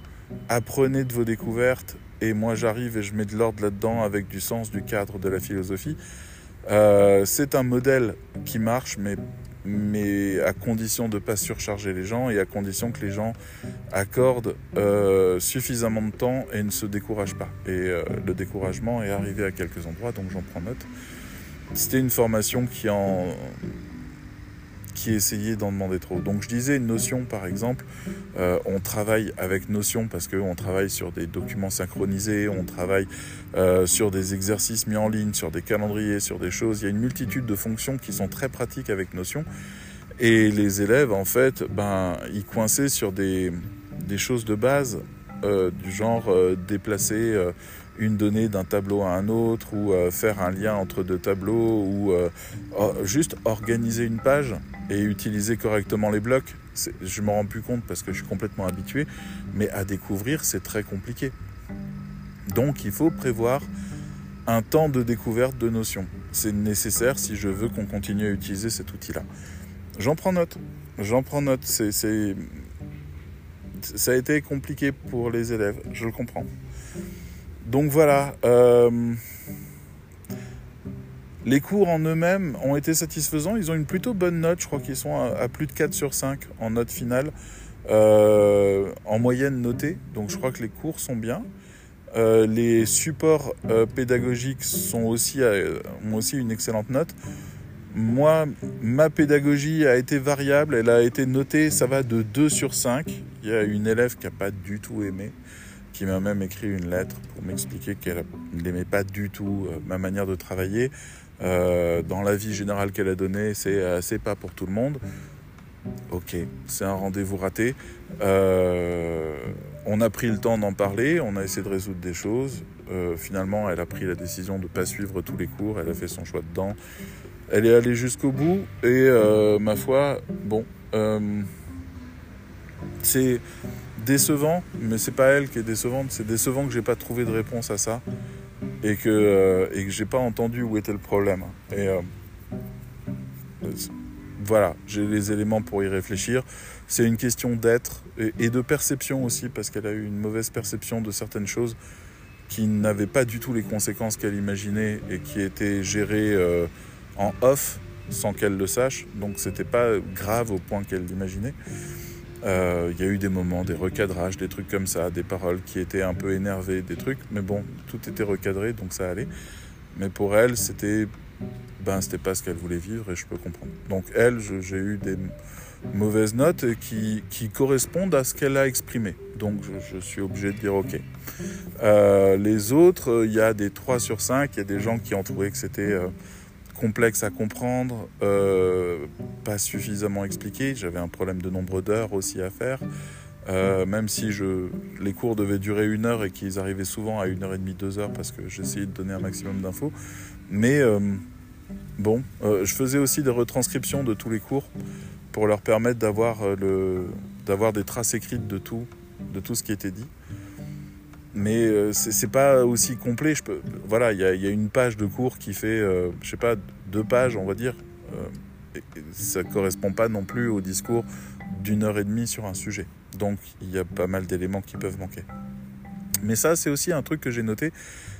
apprenez de vos découvertes, et moi j'arrive et je mets de l'ordre là-dedans avec du sens, du cadre, de la philosophie. Euh, c'est un modèle qui marche, mais, mais à condition de ne pas surcharger les gens et à condition que les gens accordent euh, suffisamment de temps et ne se découragent pas. Et euh, le découragement est arrivé à quelques endroits, donc j'en prends note. C'était une formation qui en qui d'en demander trop. Donc je disais Notion par exemple, euh, on travaille avec Notion parce qu'on travaille sur des documents synchronisés, on travaille euh, sur des exercices mis en ligne, sur des calendriers, sur des choses. Il y a une multitude de fonctions qui sont très pratiques avec Notion. Et les élèves, en fait, ben, ils coinçaient sur des, des choses de base, euh, du genre déplacer une donnée d'un tableau à un autre, ou faire un lien entre deux tableaux, ou juste organiser une page et utiliser correctement les blocs, je m'en rends plus compte parce que je suis complètement habitué, mais à découvrir, c'est très compliqué. Donc il faut prévoir un temps de découverte de notions. C'est nécessaire si je veux qu'on continue à utiliser cet outil-là. J'en prends note. J'en prends note. C'est, Ça a été compliqué pour les élèves, je le comprends. Donc voilà. Euh, les cours en eux-mêmes ont été satisfaisants. Ils ont une plutôt bonne note. Je crois qu'ils sont à, plus de 4 sur 5 en note finale, euh, en moyenne notée. Donc je crois que les cours sont bien. Euh, les supports euh, pédagogiques sont aussi, ont aussi une excellente note. Moi, ma pédagogie a été variable. Elle a été notée, ça va de 2 sur 5. Il y a une élève qui n'a pas du tout aimé qui m'a même écrit une lettre pour m'expliquer qu'elle n'aimait pas du tout ma manière de travailler. Euh, dans la vie générale qu'elle a donnée, c'est c'est pas pour tout le monde. Ok, c'est un rendez-vous raté. Euh, on a pris le temps d'en parler, on a essayé de résoudre des choses. Euh, finalement, elle a pris la décision de ne pas suivre tous les cours, elle a fait son choix dedans. Elle est allée jusqu'au bout et ma foi, bon, c'est décevant, mais c'est pas elle qui est décevante, c'est décevant que j'ai pas trouvé de réponse à ça et que, euh, et que j'ai pas entendu où était le problème. Et, euh, voilà, j'ai les éléments pour y réfléchir. C'est une question d'être et, de perception aussi, parce qu'elle a eu une mauvaise perception de certaines choses qui n'avaient pas du tout les conséquences qu'elle imaginait et qui étaient gérées euh, en off sans qu'elle le sache. Donc c'était pas grave au point qu'elle l'imaginait. Euh, il y a eu des moments, des recadrages, des trucs comme ça, des paroles qui étaient un peu énervées, des trucs, mais bon, tout était recadré, donc ça allait. Mais pour elle, c'était ben c'était pas ce qu'elle voulait vivre et je peux comprendre. Donc elle, j'ai eu des mauvaises notes qui, correspondent à ce qu'elle a exprimé. Donc je, suis obligé de dire ok. Euh, les autres, il y a des 3 sur 5, il y a des gens qui ont trouvé que c'était euh, complexe à comprendre, euh, pas suffisamment expliqué. J'avais un problème de nombre d'heures aussi à faire. même si je, les cours devaient durer une heure et qu'ils arrivaient souvent à une heure et demie, deux heures parce que j'essayais de donner un maximum d'infos. Mais Bon, euh, je faisais aussi des retranscriptions de tous les cours pour leur permettre d'avoir euh, d'avoir des traces écrites de tout, de tout ce qui était dit. Mais euh, ce c'est pas aussi complet. Je voilà, il y, a une page de cours qui fait, je sais pas, deux pages, on va dire. ça correspond pas non plus au discours d'une heure et demie sur un sujet. Donc il y a pas mal d'éléments qui peuvent manquer. Mais ça, c'est aussi un truc que j'ai noté,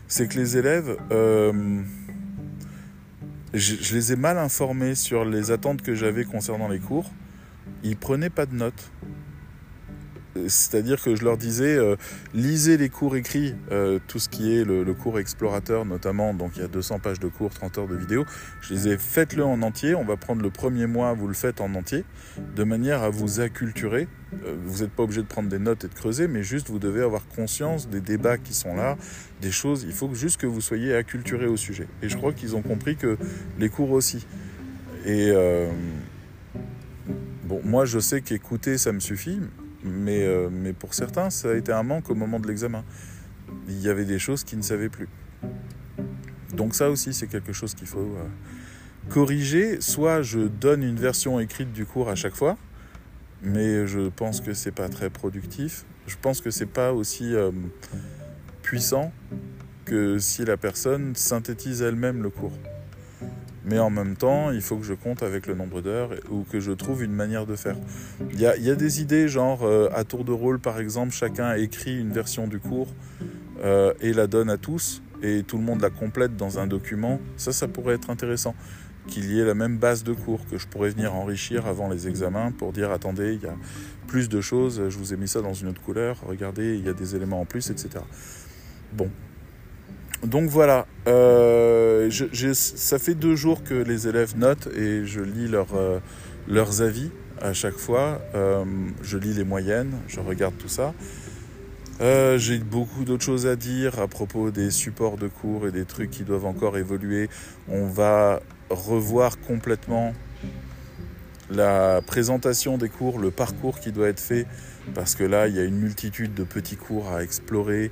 c'est que les élèves je, les ai mal informés sur les attentes que j'avais concernant les cours. Ils prenaient pas de notes. C'est-à-dire que je leur disais, euh, lisez les cours écrits, euh, tout ce qui est le, cours explorateur notamment, donc il y a 200 pages de cours, 30 heures de vidéo. Je disais, faites-le en entier, on va prendre le premier mois, vous le faites en entier, de manière à vous acculturer. Euh, vous n'êtes pas obligé de prendre des notes et de creuser, mais juste vous devez avoir conscience des débats qui sont là, des choses, il faut juste que vous soyez acculturé au sujet. Et je crois qu'ils ont compris que les cours aussi. Et... Bon, moi je sais qu'écouter ça me suffit, mais, euh, mais pour certains, ça a été un manque au moment de l'examen. Il y avait des choses qu'ils ne savaient plus. Donc ça aussi, c'est quelque chose qu'il faut euh, corriger. Soit je donne une version écrite du cours à chaque fois, mais je pense que c'est pas très productif. Je pense que c'est pas aussi euh, puissant que si la personne synthétise elle-même le cours. Mais en même temps, il faut que je compte avec le nombre d'heures ou que je trouve une manière de faire. Il y a, des idées, genre euh, à tour de rôle, par exemple, chacun écrit une version du cours euh, et la donne à tous, et tout le monde la complète dans un document. Ça, ça pourrait être intéressant. Qu'il y ait la même base de cours, que je pourrais venir enrichir avant les examens pour dire attendez, il y a plus de choses, je vous ai mis ça dans une autre couleur, regardez, il y a des éléments en plus, etc. Bon, donc voilà, euh, ça fait deux jours que les élèves notent et je lis euh, leurs avis à chaque fois. Euh, je lis les moyennes, je regarde tout ça. J'ai beaucoup d'autres choses à dire à propos des supports de cours et des trucs qui doivent encore évoluer. On va revoir complètement la présentation des cours, le parcours qui doit être fait, parce que là, il y a une multitude de petits cours à explorer,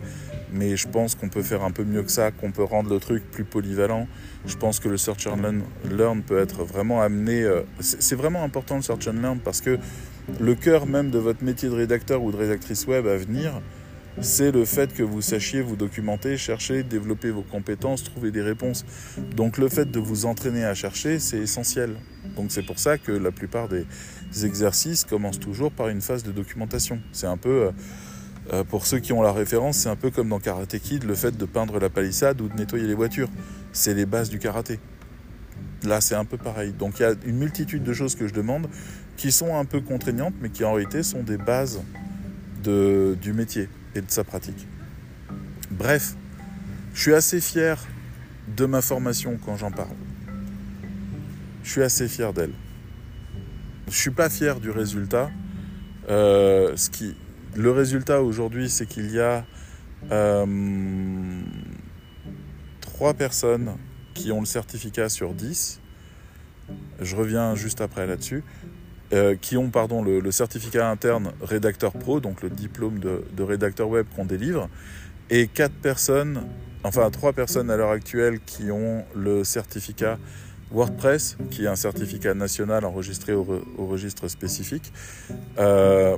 mais je pense qu'on peut faire un peu mieux que ça, qu'on peut rendre le truc plus polyvalent. Je pense que le Search and Learn, peut être vraiment amené... Euh, c'est vraiment important le Search and Learn, parce que le cœur même de votre métier de rédacteur ou de rédactrice web à venir, c'est le fait que vous sachiez vous documenter, chercher, développer vos compétences, trouver des réponses. Donc le fait de vous entraîner à chercher, c'est essentiel. Donc c'est pour ça que la plupart des exercices commencent toujours par une phase de documentation. C'est un peu, euh, euh, pour ceux qui ont la référence, c'est un peu comme dans Karate Kid, le fait de peindre la palissade ou de nettoyer les voitures. C'est les bases du karaté. Là, c'est un peu pareil. Donc il y a une multitude de choses que je demande qui sont un peu contraignantes, mais qui en réalité sont des bases du métier et de sa pratique. Bref, je suis assez fier de ma formation quand j'en parle. Je suis assez fier d'elle. Je suis pas fier du résultat. Euh, ce qui, le résultat aujourd'hui, c'est qu'il y a euh, trois personnes qui ont le certificat sur 10. Je reviens juste après là-dessus. Euh, qui ont pardon, le, certificat interne rédacteur pro, donc le diplôme de, rédacteur web qu'on délivre, et quatre personnes, enfin trois personnes à l'heure actuelle qui ont le certificat WordPress, qui est un certificat national enregistré au, registre spécifique, euh,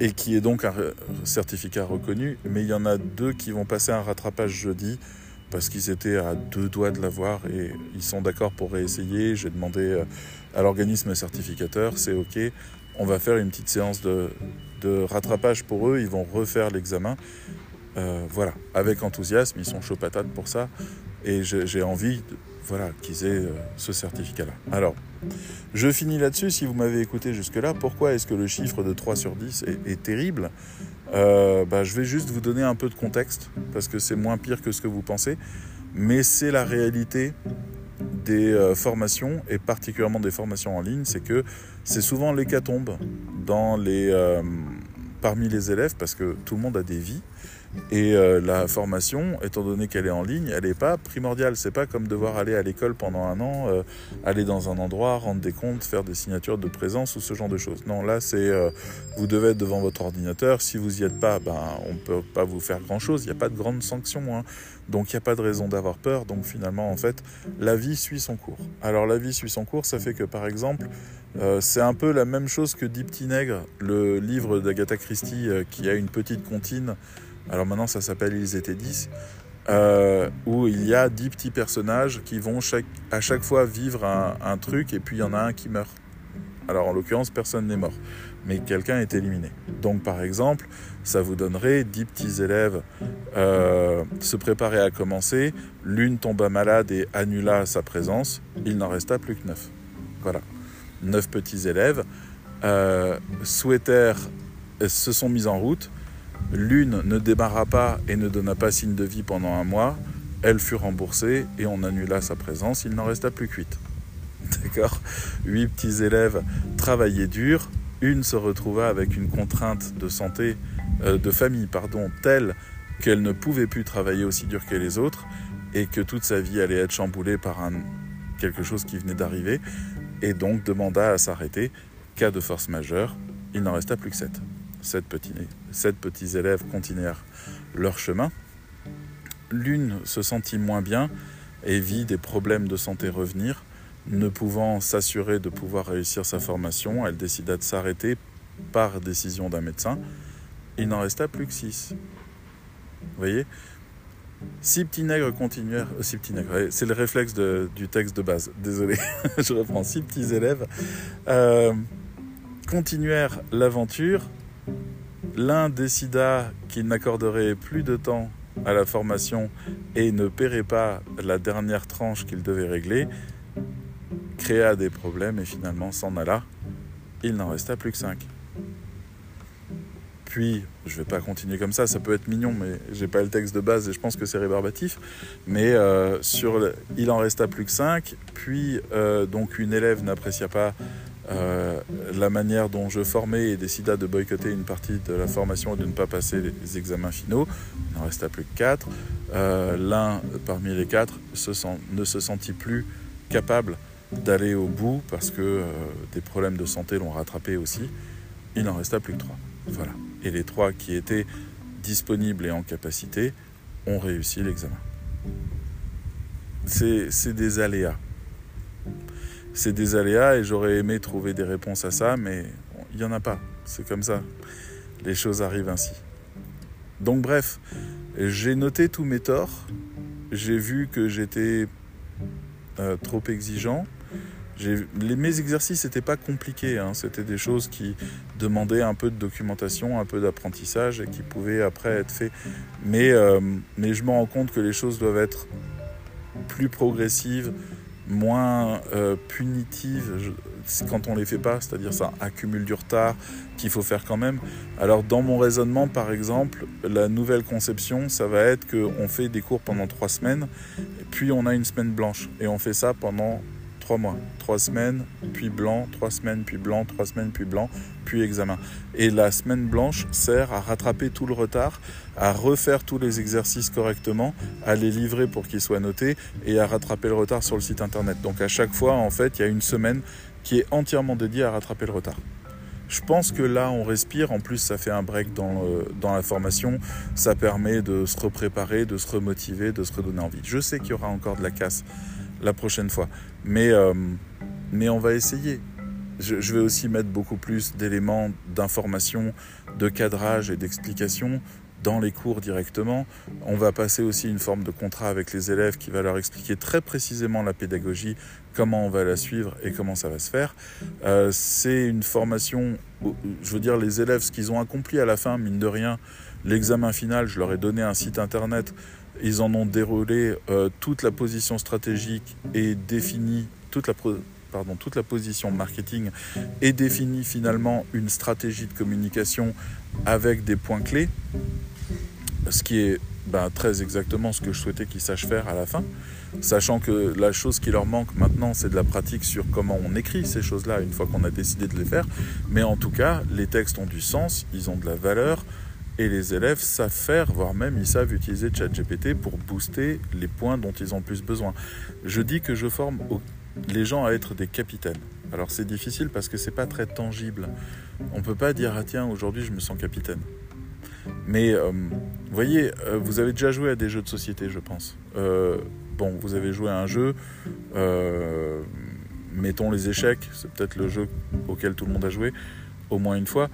et qui est donc un certificat reconnu, mais il y en a deux qui vont passer un rattrapage jeudi parce qu'ils étaient à deux doigts de l'avoir et ils sont d'accord pour réessayer. J'ai demandé euh, à l'organisme certificateur, c'est OK, on va faire une petite séance de, rattrapage pour eux, ils vont refaire l'examen. Euh, voilà, avec enthousiasme, ils sont chauds patates pour ça et j'ai envie voilà, qu'ils aient euh, ce certificat-là. Alors, je finis là-dessus. Si vous m'avez écouté jusque-là, pourquoi est-ce que le chiffre de 3 sur 10 est, terrible? Euh, bah, Je vais juste vous donner un peu de contexte, parce que c'est moins pire que ce que vous pensez, mais c'est la réalité des euh, formations, et particulièrement des formations en ligne, c'est que c'est souvent l'hécatombe dans parmi les élèves, parce que tout le monde a des vies. Et euh, la formation, étant donné qu'elle est en ligne, elle n'est pas primordiale. C'est pas comme devoir aller à l'école pendant un an, euh, aller dans un endroit, rendre des comptes, faire des signatures de présence ou ce genre de choses. Non, là, c'est euh, vous devez être devant votre ordinateur. Si vous y êtes pas, ben on peut pas vous faire grand chose. Il n'y a pas de grandes sanctions, hein. donc il n'y a pas de raison d'avoir peur. Donc finalement, en fait, la vie suit son cours. Alors la vie suit son cours, ça fait que par exemple, c'est un peu la même chose que Dix petits le livre d'Agatha Christie qui a une petite comptine alors maintenant ça s'appelle Ils étaient 10, euh, où il y a 10 petits personnages qui vont à chaque fois vivre un, truc et puis il y en a un qui meurt. Alors en l'occurrence personne n'est mort, mais quelqu'un est éliminé. Donc par exemple, ça vous donnerait 10 petits élèves euh, se préparer à commencer, l'une tomba malade et annula sa présence, il n'en resta plus que 9. Voilà. 9 petits élèves euh, souhaitèrent, se sont mis en route, L'une ne démarra pas et ne donna pas signe de vie pendant un mois. Elle fut remboursée et on annula sa présence. Il n'en resta plus que huit. (laughs) D'accord Huit petits élèves travaillaient dur. Une se retrouva avec une contrainte de santé, euh, de famille, pardon, telle qu'elle ne pouvait plus travailler aussi dur que les autres et que toute sa vie allait être chamboulée par quelque chose qui venait d'arriver et donc demanda à s'arrêter. Cas de force majeure, il n'en resta plus que sept sept petits, sept petits élèves continuèrent leur chemin. L'une se sentit moins bien et vit des problèmes de santé revenir. Ne pouvant s'assurer de pouvoir réussir sa formation, elle décida de s'arrêter par décision d'un médecin. Il n'en resta plus que six. Vous voyez? Six petits nègres continuèrent. Euh, six petits nègres, c'est le réflexe du texte de base. Désolé, (laughs) je reprends. Six petits élèves euh, continuèrent l'aventure L'un décida qu'il n'accorderait plus de temps à la formation et ne paierait pas la dernière tranche qu'il devait régler, créa des problèmes et finalement s'en alla. Il n'en resta plus que cinq. Puis, je ne vais pas continuer comme ça, ça peut être mignon, mais j'ai pas le texte de base et je pense que c'est rébarbatif. Mais euh, sur il en resta plus que cinq. Puis, euh, donc, une élève n'apprécia pas euh, la manière dont je formais et décida de boycotter une partie de la formation et de ne pas passer les examens finaux. Il n'en resta plus que quatre. Euh, l'un parmi les quatre ne se sentit plus capable d'aller au bout parce que euh, des problèmes de santé l'ont rattrapé aussi. Il n'en resta plus que trois. Voilà. Et les trois qui étaient disponibles et en capacité ont réussi l'examen. C'est des aléas c'est des aléas et j'aurais aimé trouver des réponses à ça, mais il n'y en a pas. C'est comme ça. Les choses arrivent ainsi. Donc bref, j'ai noté tous mes torts. J'ai vu que j'étais euh, trop exigeant. Les, mes exercices n'étaient pas compliqués, hein. c'était des choses qui demandaient un peu de documentation, un peu d'apprentissage et qui pouvaient après être faits. Mais, euh, mais je me rends compte que les choses doivent être plus progressives, moins euh, punitives quand on les fait pas, c'est-à-dire ça accumule du retard qu'il faut faire quand même. Alors dans mon raisonnement, par exemple, la nouvelle conception, ça va être qu'on fait des cours pendant trois semaines, puis on a une semaine blanche, et on fait ça pendant trois mois, trois semaines, puis blanc, trois semaines, puis blanc, trois semaines, puis blanc, puis examen. Et la semaine blanche sert à rattraper tout le retard, à refaire tous les exercices correctement, à les livrer pour qu'ils soient notés et à rattraper le retard sur le site internet. Donc à chaque fois, en fait, il y a une semaine qui est entièrement dédiée à rattraper le retard. Je pense que là, on respire. En plus, ça fait un break dans, dans la formation. Ça permet de se repréparer, de se remotiver, de se redonner envie. Je sais qu'il y aura encore de la casse la prochaine fois. Mais, euh, mais on va essayer. Je, vais aussi mettre beaucoup plus d'éléments d'information, de cadrage et d'explication dans les cours directement. On va passer aussi une forme de contrat avec les élèves qui va leur expliquer très précisément la pédagogie, comment on va la suivre et comment ça va se faire. Euh, c'est une formation, je veux dire, les élèves, ce qu'ils ont accompli à la fin, mine de rien, l'examen final, je leur ai donné un site internet, ils en ont déroulé euh, toute la position stratégique et défini toute la position marketing et défini finalement une stratégie de communication avec des points clés, ce qui est ben, très exactement ce que je souhaitais qu'ils sachent faire à la fin, sachant que la chose qui leur manque maintenant, c'est de la pratique sur comment on écrit ces choses-là une fois qu'on a décidé de les faire. Mais en tout cas, les textes ont du sens, ils ont de la valeur, et les élèves savent faire, voire même ils savent utiliser ChatGPT pour booster les points dont ils ont plus besoin. Je dis que je forme les gens à être des capitaines. Alors c'est difficile parce que c'est pas très tangible. On peut pas dire ah tiens aujourd'hui je me sens capitaine. Mais euh, voyez, euh, vous avez déjà joué à des jeux de société, je pense. Euh, bon, vous avez joué à un jeu. mettons les échecs, c'est peut-être le jeu auquel tout le monde a joué au moins une fois.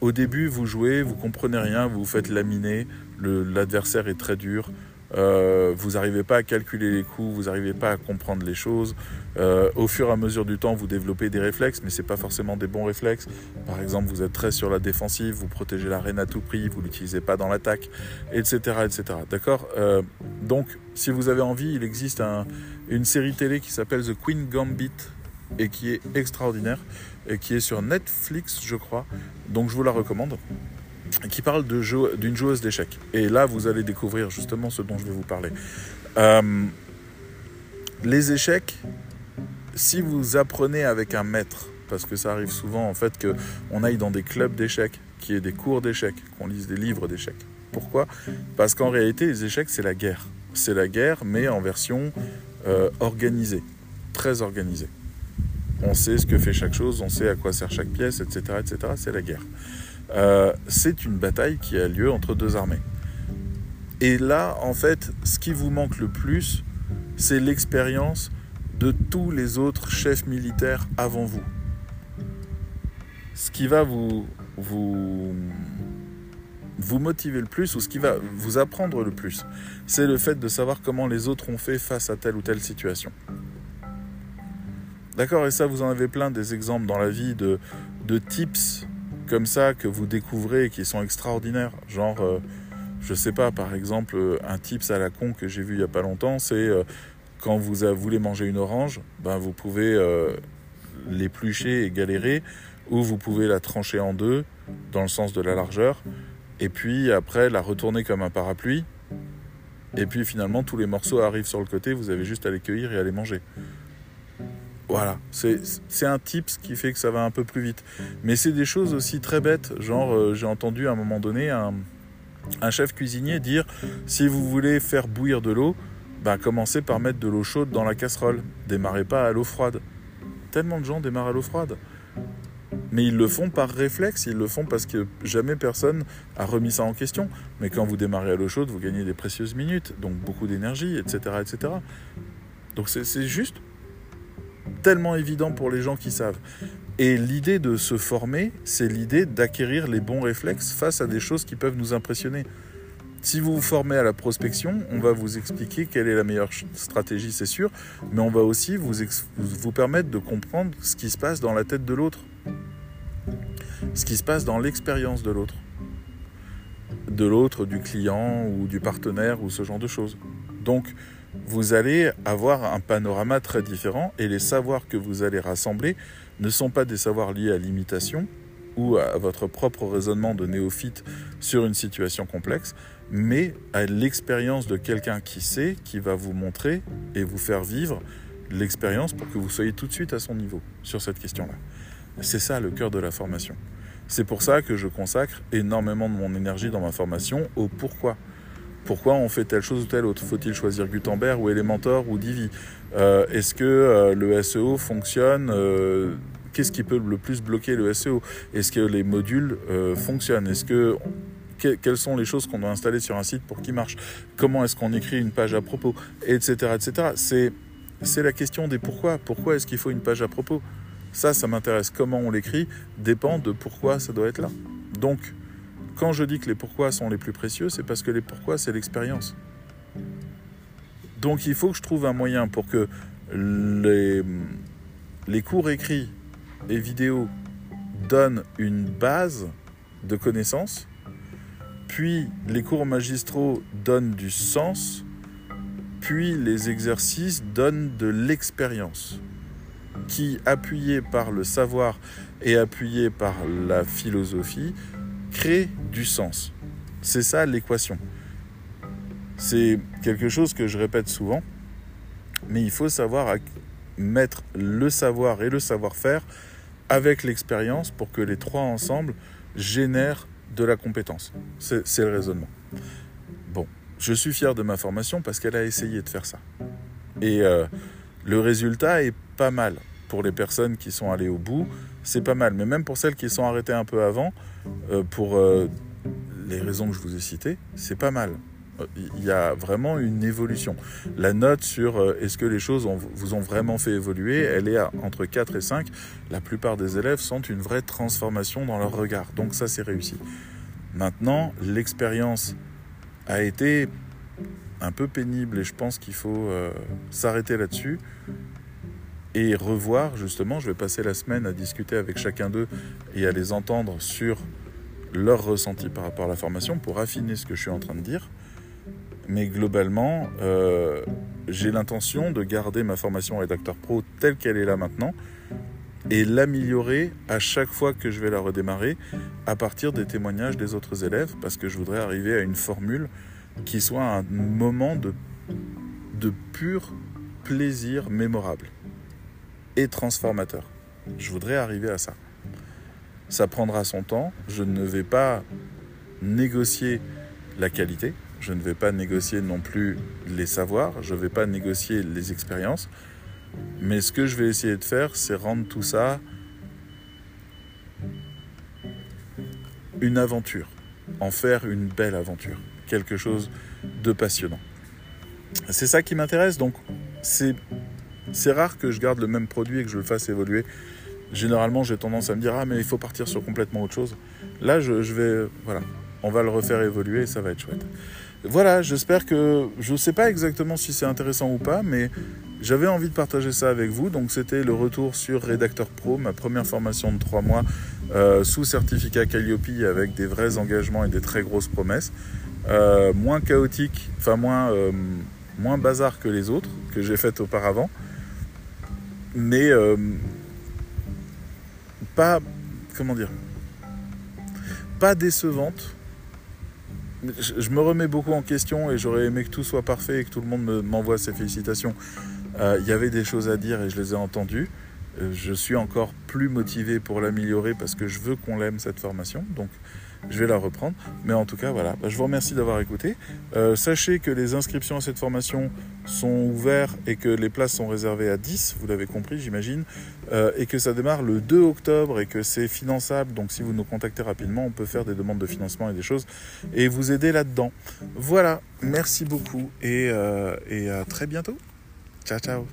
Au début, vous jouez, vous comprenez rien, vous vous faites laminer, l'adversaire est très dur, euh, vous n'arrivez pas à calculer les coûts, vous n'arrivez pas à comprendre les choses. Euh, au fur et à mesure du temps, vous développez des réflexes, mais ce n'est pas forcément des bons réflexes. Par exemple, vous êtes très sur la défensive, vous protégez la reine à tout prix, vous l'utilisez pas dans l'attaque, etc., etc. D'accord? Euh, Donc, si vous avez envie, il existe une série télé qui s'appelle The Queen Gambit et qui est extraordinaire qui est sur Netflix, je crois. Donc, je vous la recommande qui parle d'une joueuse d'échecs. Et là, vous allez découvrir justement ce dont je vais vous parler. Euh, les échecs, si vous apprenez avec un maître, parce que ça arrive souvent en fait qu'on aille dans des clubs d'échecs, qu'il y ait des cours d'échecs, qu'on lise des livres d'échecs. Pourquoi? Parce qu'en réalité, les échecs, c'est la guerre. C'est la guerre, mais en version euh, organisée, très organisée. On sait ce que fait chaque chose, on sait à quoi sert chaque pièce, etc. etc. C'est la guerre. Euh, c'est une bataille qui a lieu entre deux armées. Et là, en fait, ce qui vous manque le plus, c'est l'expérience de tous les autres chefs militaires avant vous. Ce qui va vous, vous, vous motiver le plus, ou ce qui va vous apprendre le plus, c'est le fait de savoir comment les autres ont fait face à telle ou telle situation. D'accord Et ça, vous en avez plein des exemples dans la vie de, de tips comme ça que vous découvrez et qui sont extraordinaires. Genre, euh, je sais pas, par exemple, euh, un tips à la con que j'ai vu il y a pas longtemps, c'est euh, quand vous voulez manger une orange, ben vous pouvez l'éplucher et galérer, ou vous pouvez la trancher en deux dans le sens de la largeur, et puis après la retourner comme un parapluie, et puis finalement tous les morceaux arrivent sur le côté, vous avez juste à les cueillir et à les manger. Voilà, c'est un tips qui fait que ça va un peu plus vite. Mais c'est des choses aussi très bêtes, genre euh, j'ai entendu à un moment donné un, chef cuisinier dire si vous voulez faire bouillir de l'eau, bah, commencez par mettre de l'eau chaude dans la casserole, démarrez pas à l'eau froide. Tellement de gens démarrent à l'eau froide. Mais ils le font par réflexe, ils le font parce que jamais personne a remis ça en question. Mais quand vous démarrez à l'eau chaude, vous gagnez des précieuses minutes, donc beaucoup d'énergie, etc., etc. Donc c'est juste tellement évident pour les gens qui savent. Et l'idée de se former, c'est l'idée d'acquérir les bons réflexes face à des choses qui peuvent nous impressionner. Si vous vous formez à la prospection, on va vous expliquer quelle est la meilleure stratégie, c'est sûr, mais on va aussi vous, vous permettre de comprendre ce qui se passe dans la tête de l'autre, ce qui se passe dans l'expérience de l'autre, de l'autre, du client ou du partenaire ou ce genre de choses. Donc, vous allez avoir un panorama très différent et les savoirs que vous allez rassembler ne sont pas des savoirs liés à l'imitation ou à votre propre raisonnement de néophyte sur une situation complexe, mais à l'expérience de quelqu'un qui sait, qui va vous montrer et vous faire vivre l'expérience pour que vous soyez tout de suite à son niveau sur cette question-là. C'est ça le cœur de la formation. C'est pour ça que je consacre énormément de mon énergie dans ma formation au pourquoi. Pourquoi on fait telle chose ou telle autre? Faut-il choisir Gutenberg ou Elementor ou Divi? Euh, Est-ce que euh, le SEO fonctionne euh, Qu'est-ce qui peut le plus bloquer le SEO Est-ce que les modules fonctionnent? Est-ce que quelles sont les choses qu'on doit installer sur un site pour qu'il marche? Comment est-ce qu'on écrit une page à propos? Etc. etc. C'est c'est la question des pourquoi. Pourquoi est-ce qu'il faut une page à propos? Ça, ça m'intéresse. Comment on l'écrit dépend de pourquoi ça doit être là. Donc, quand je dis que les pourquoi sont les plus précieux, c'est parce que les pourquoi, c'est l'expérience. Donc il faut que je trouve un moyen pour que les, les cours écrits et vidéos donnent une base de connaissances, puis les cours magistraux donnent du sens, puis les exercices donnent de l'expérience, qui, appuyé par le savoir et appuyé par la philosophie, crée du sens. C'est ça l'équation. C'est quelque chose que je répète souvent, mais il faut savoir mettre le savoir et le savoir-faire avec l'expérience pour que les trois ensemble génèrent de la compétence. C'est le raisonnement. Bon, je suis fier de ma formation parce qu'elle a essayé de faire ça. Et euh, le résultat est pas mal. Pour les personnes qui sont allées au bout, c'est pas mal. Mais même pour celles qui sont arrêtées un peu avant, euh, pour euh, les raisons que je vous ai citées, c'est pas mal. Il y a vraiment une évolution. La note sur est-ce que les choses vous ont vraiment fait évoluer, elle est entre 4 et 5. La plupart des élèves sentent une vraie transformation dans leur regard. Donc ça, c'est réussi. Maintenant, l'expérience a été un peu pénible et je pense qu'il faut euh, s'arrêter là-dessus et revoir justement, je vais passer la semaine à discuter avec chacun d'eux et à les entendre sur leur ressenti par rapport à la formation pour affiner ce que je suis en train de dire. Mais globalement, euh, j'ai l'intention de garder ma formation rédacteur pro telle qu'elle est là maintenant et l'améliorer à chaque fois que je vais la redémarrer à partir des témoignages des autres élèves parce que je voudrais arriver à une formule qui soit un moment de, de pur plaisir mémorable et transformateur. Je voudrais arriver à ça. Ça prendra son temps. Je ne vais pas négocier la qualité. Je ne vais pas négocier non plus les savoirs. Je ne vais pas négocier les expériences. Mais ce que je vais essayer de faire, c'est rendre tout ça une aventure. En faire une belle aventure. Quelque chose de passionnant. C'est ça qui m'intéresse. Donc, c'est, c'est rare que je garde le même produit et que je le fasse évoluer. Généralement, j'ai tendance à me dire Ah, mais il faut partir sur complètement autre chose. Là, je, vais. Voilà. On va le refaire évoluer et ça va être chouette. Voilà, j'espère que. Je ne sais pas exactement si c'est intéressant ou pas, mais j'avais envie de partager ça avec vous. Donc, c'était le retour sur Rédacteur Pro, ma première formation de trois mois euh, sous certificat Calliope avec des vrais engagements et des très grosses promesses. Euh, moins chaotique, enfin moins, euh, moins bazar que les autres que j'ai faites auparavant. Mais pas. Comment dire Pas décevante je, me remets beaucoup en question et j'aurais aimé que tout soit parfait et que tout le monde m'envoie ses félicitations. Euh, il y avait des choses à dire et je les ai entendues. Euh, je suis encore plus motivé pour l'améliorer parce que je veux qu'on l'aime cette formation. Donc je vais la reprendre. Mais en tout cas, voilà. Bah, je vous remercie d'avoir écouté. Euh, sachez que les inscriptions à cette formation sont ouvertes et que les places sont réservées à 10, vous l'avez compris, j'imagine, euh, et que ça démarre le 2 octobre et que c'est finançable. Donc si vous nous contactez rapidement, on peut faire des demandes de financement et des choses et vous aider là-dedans. Voilà, merci beaucoup et, euh, et à très bientôt. Ciao, ciao.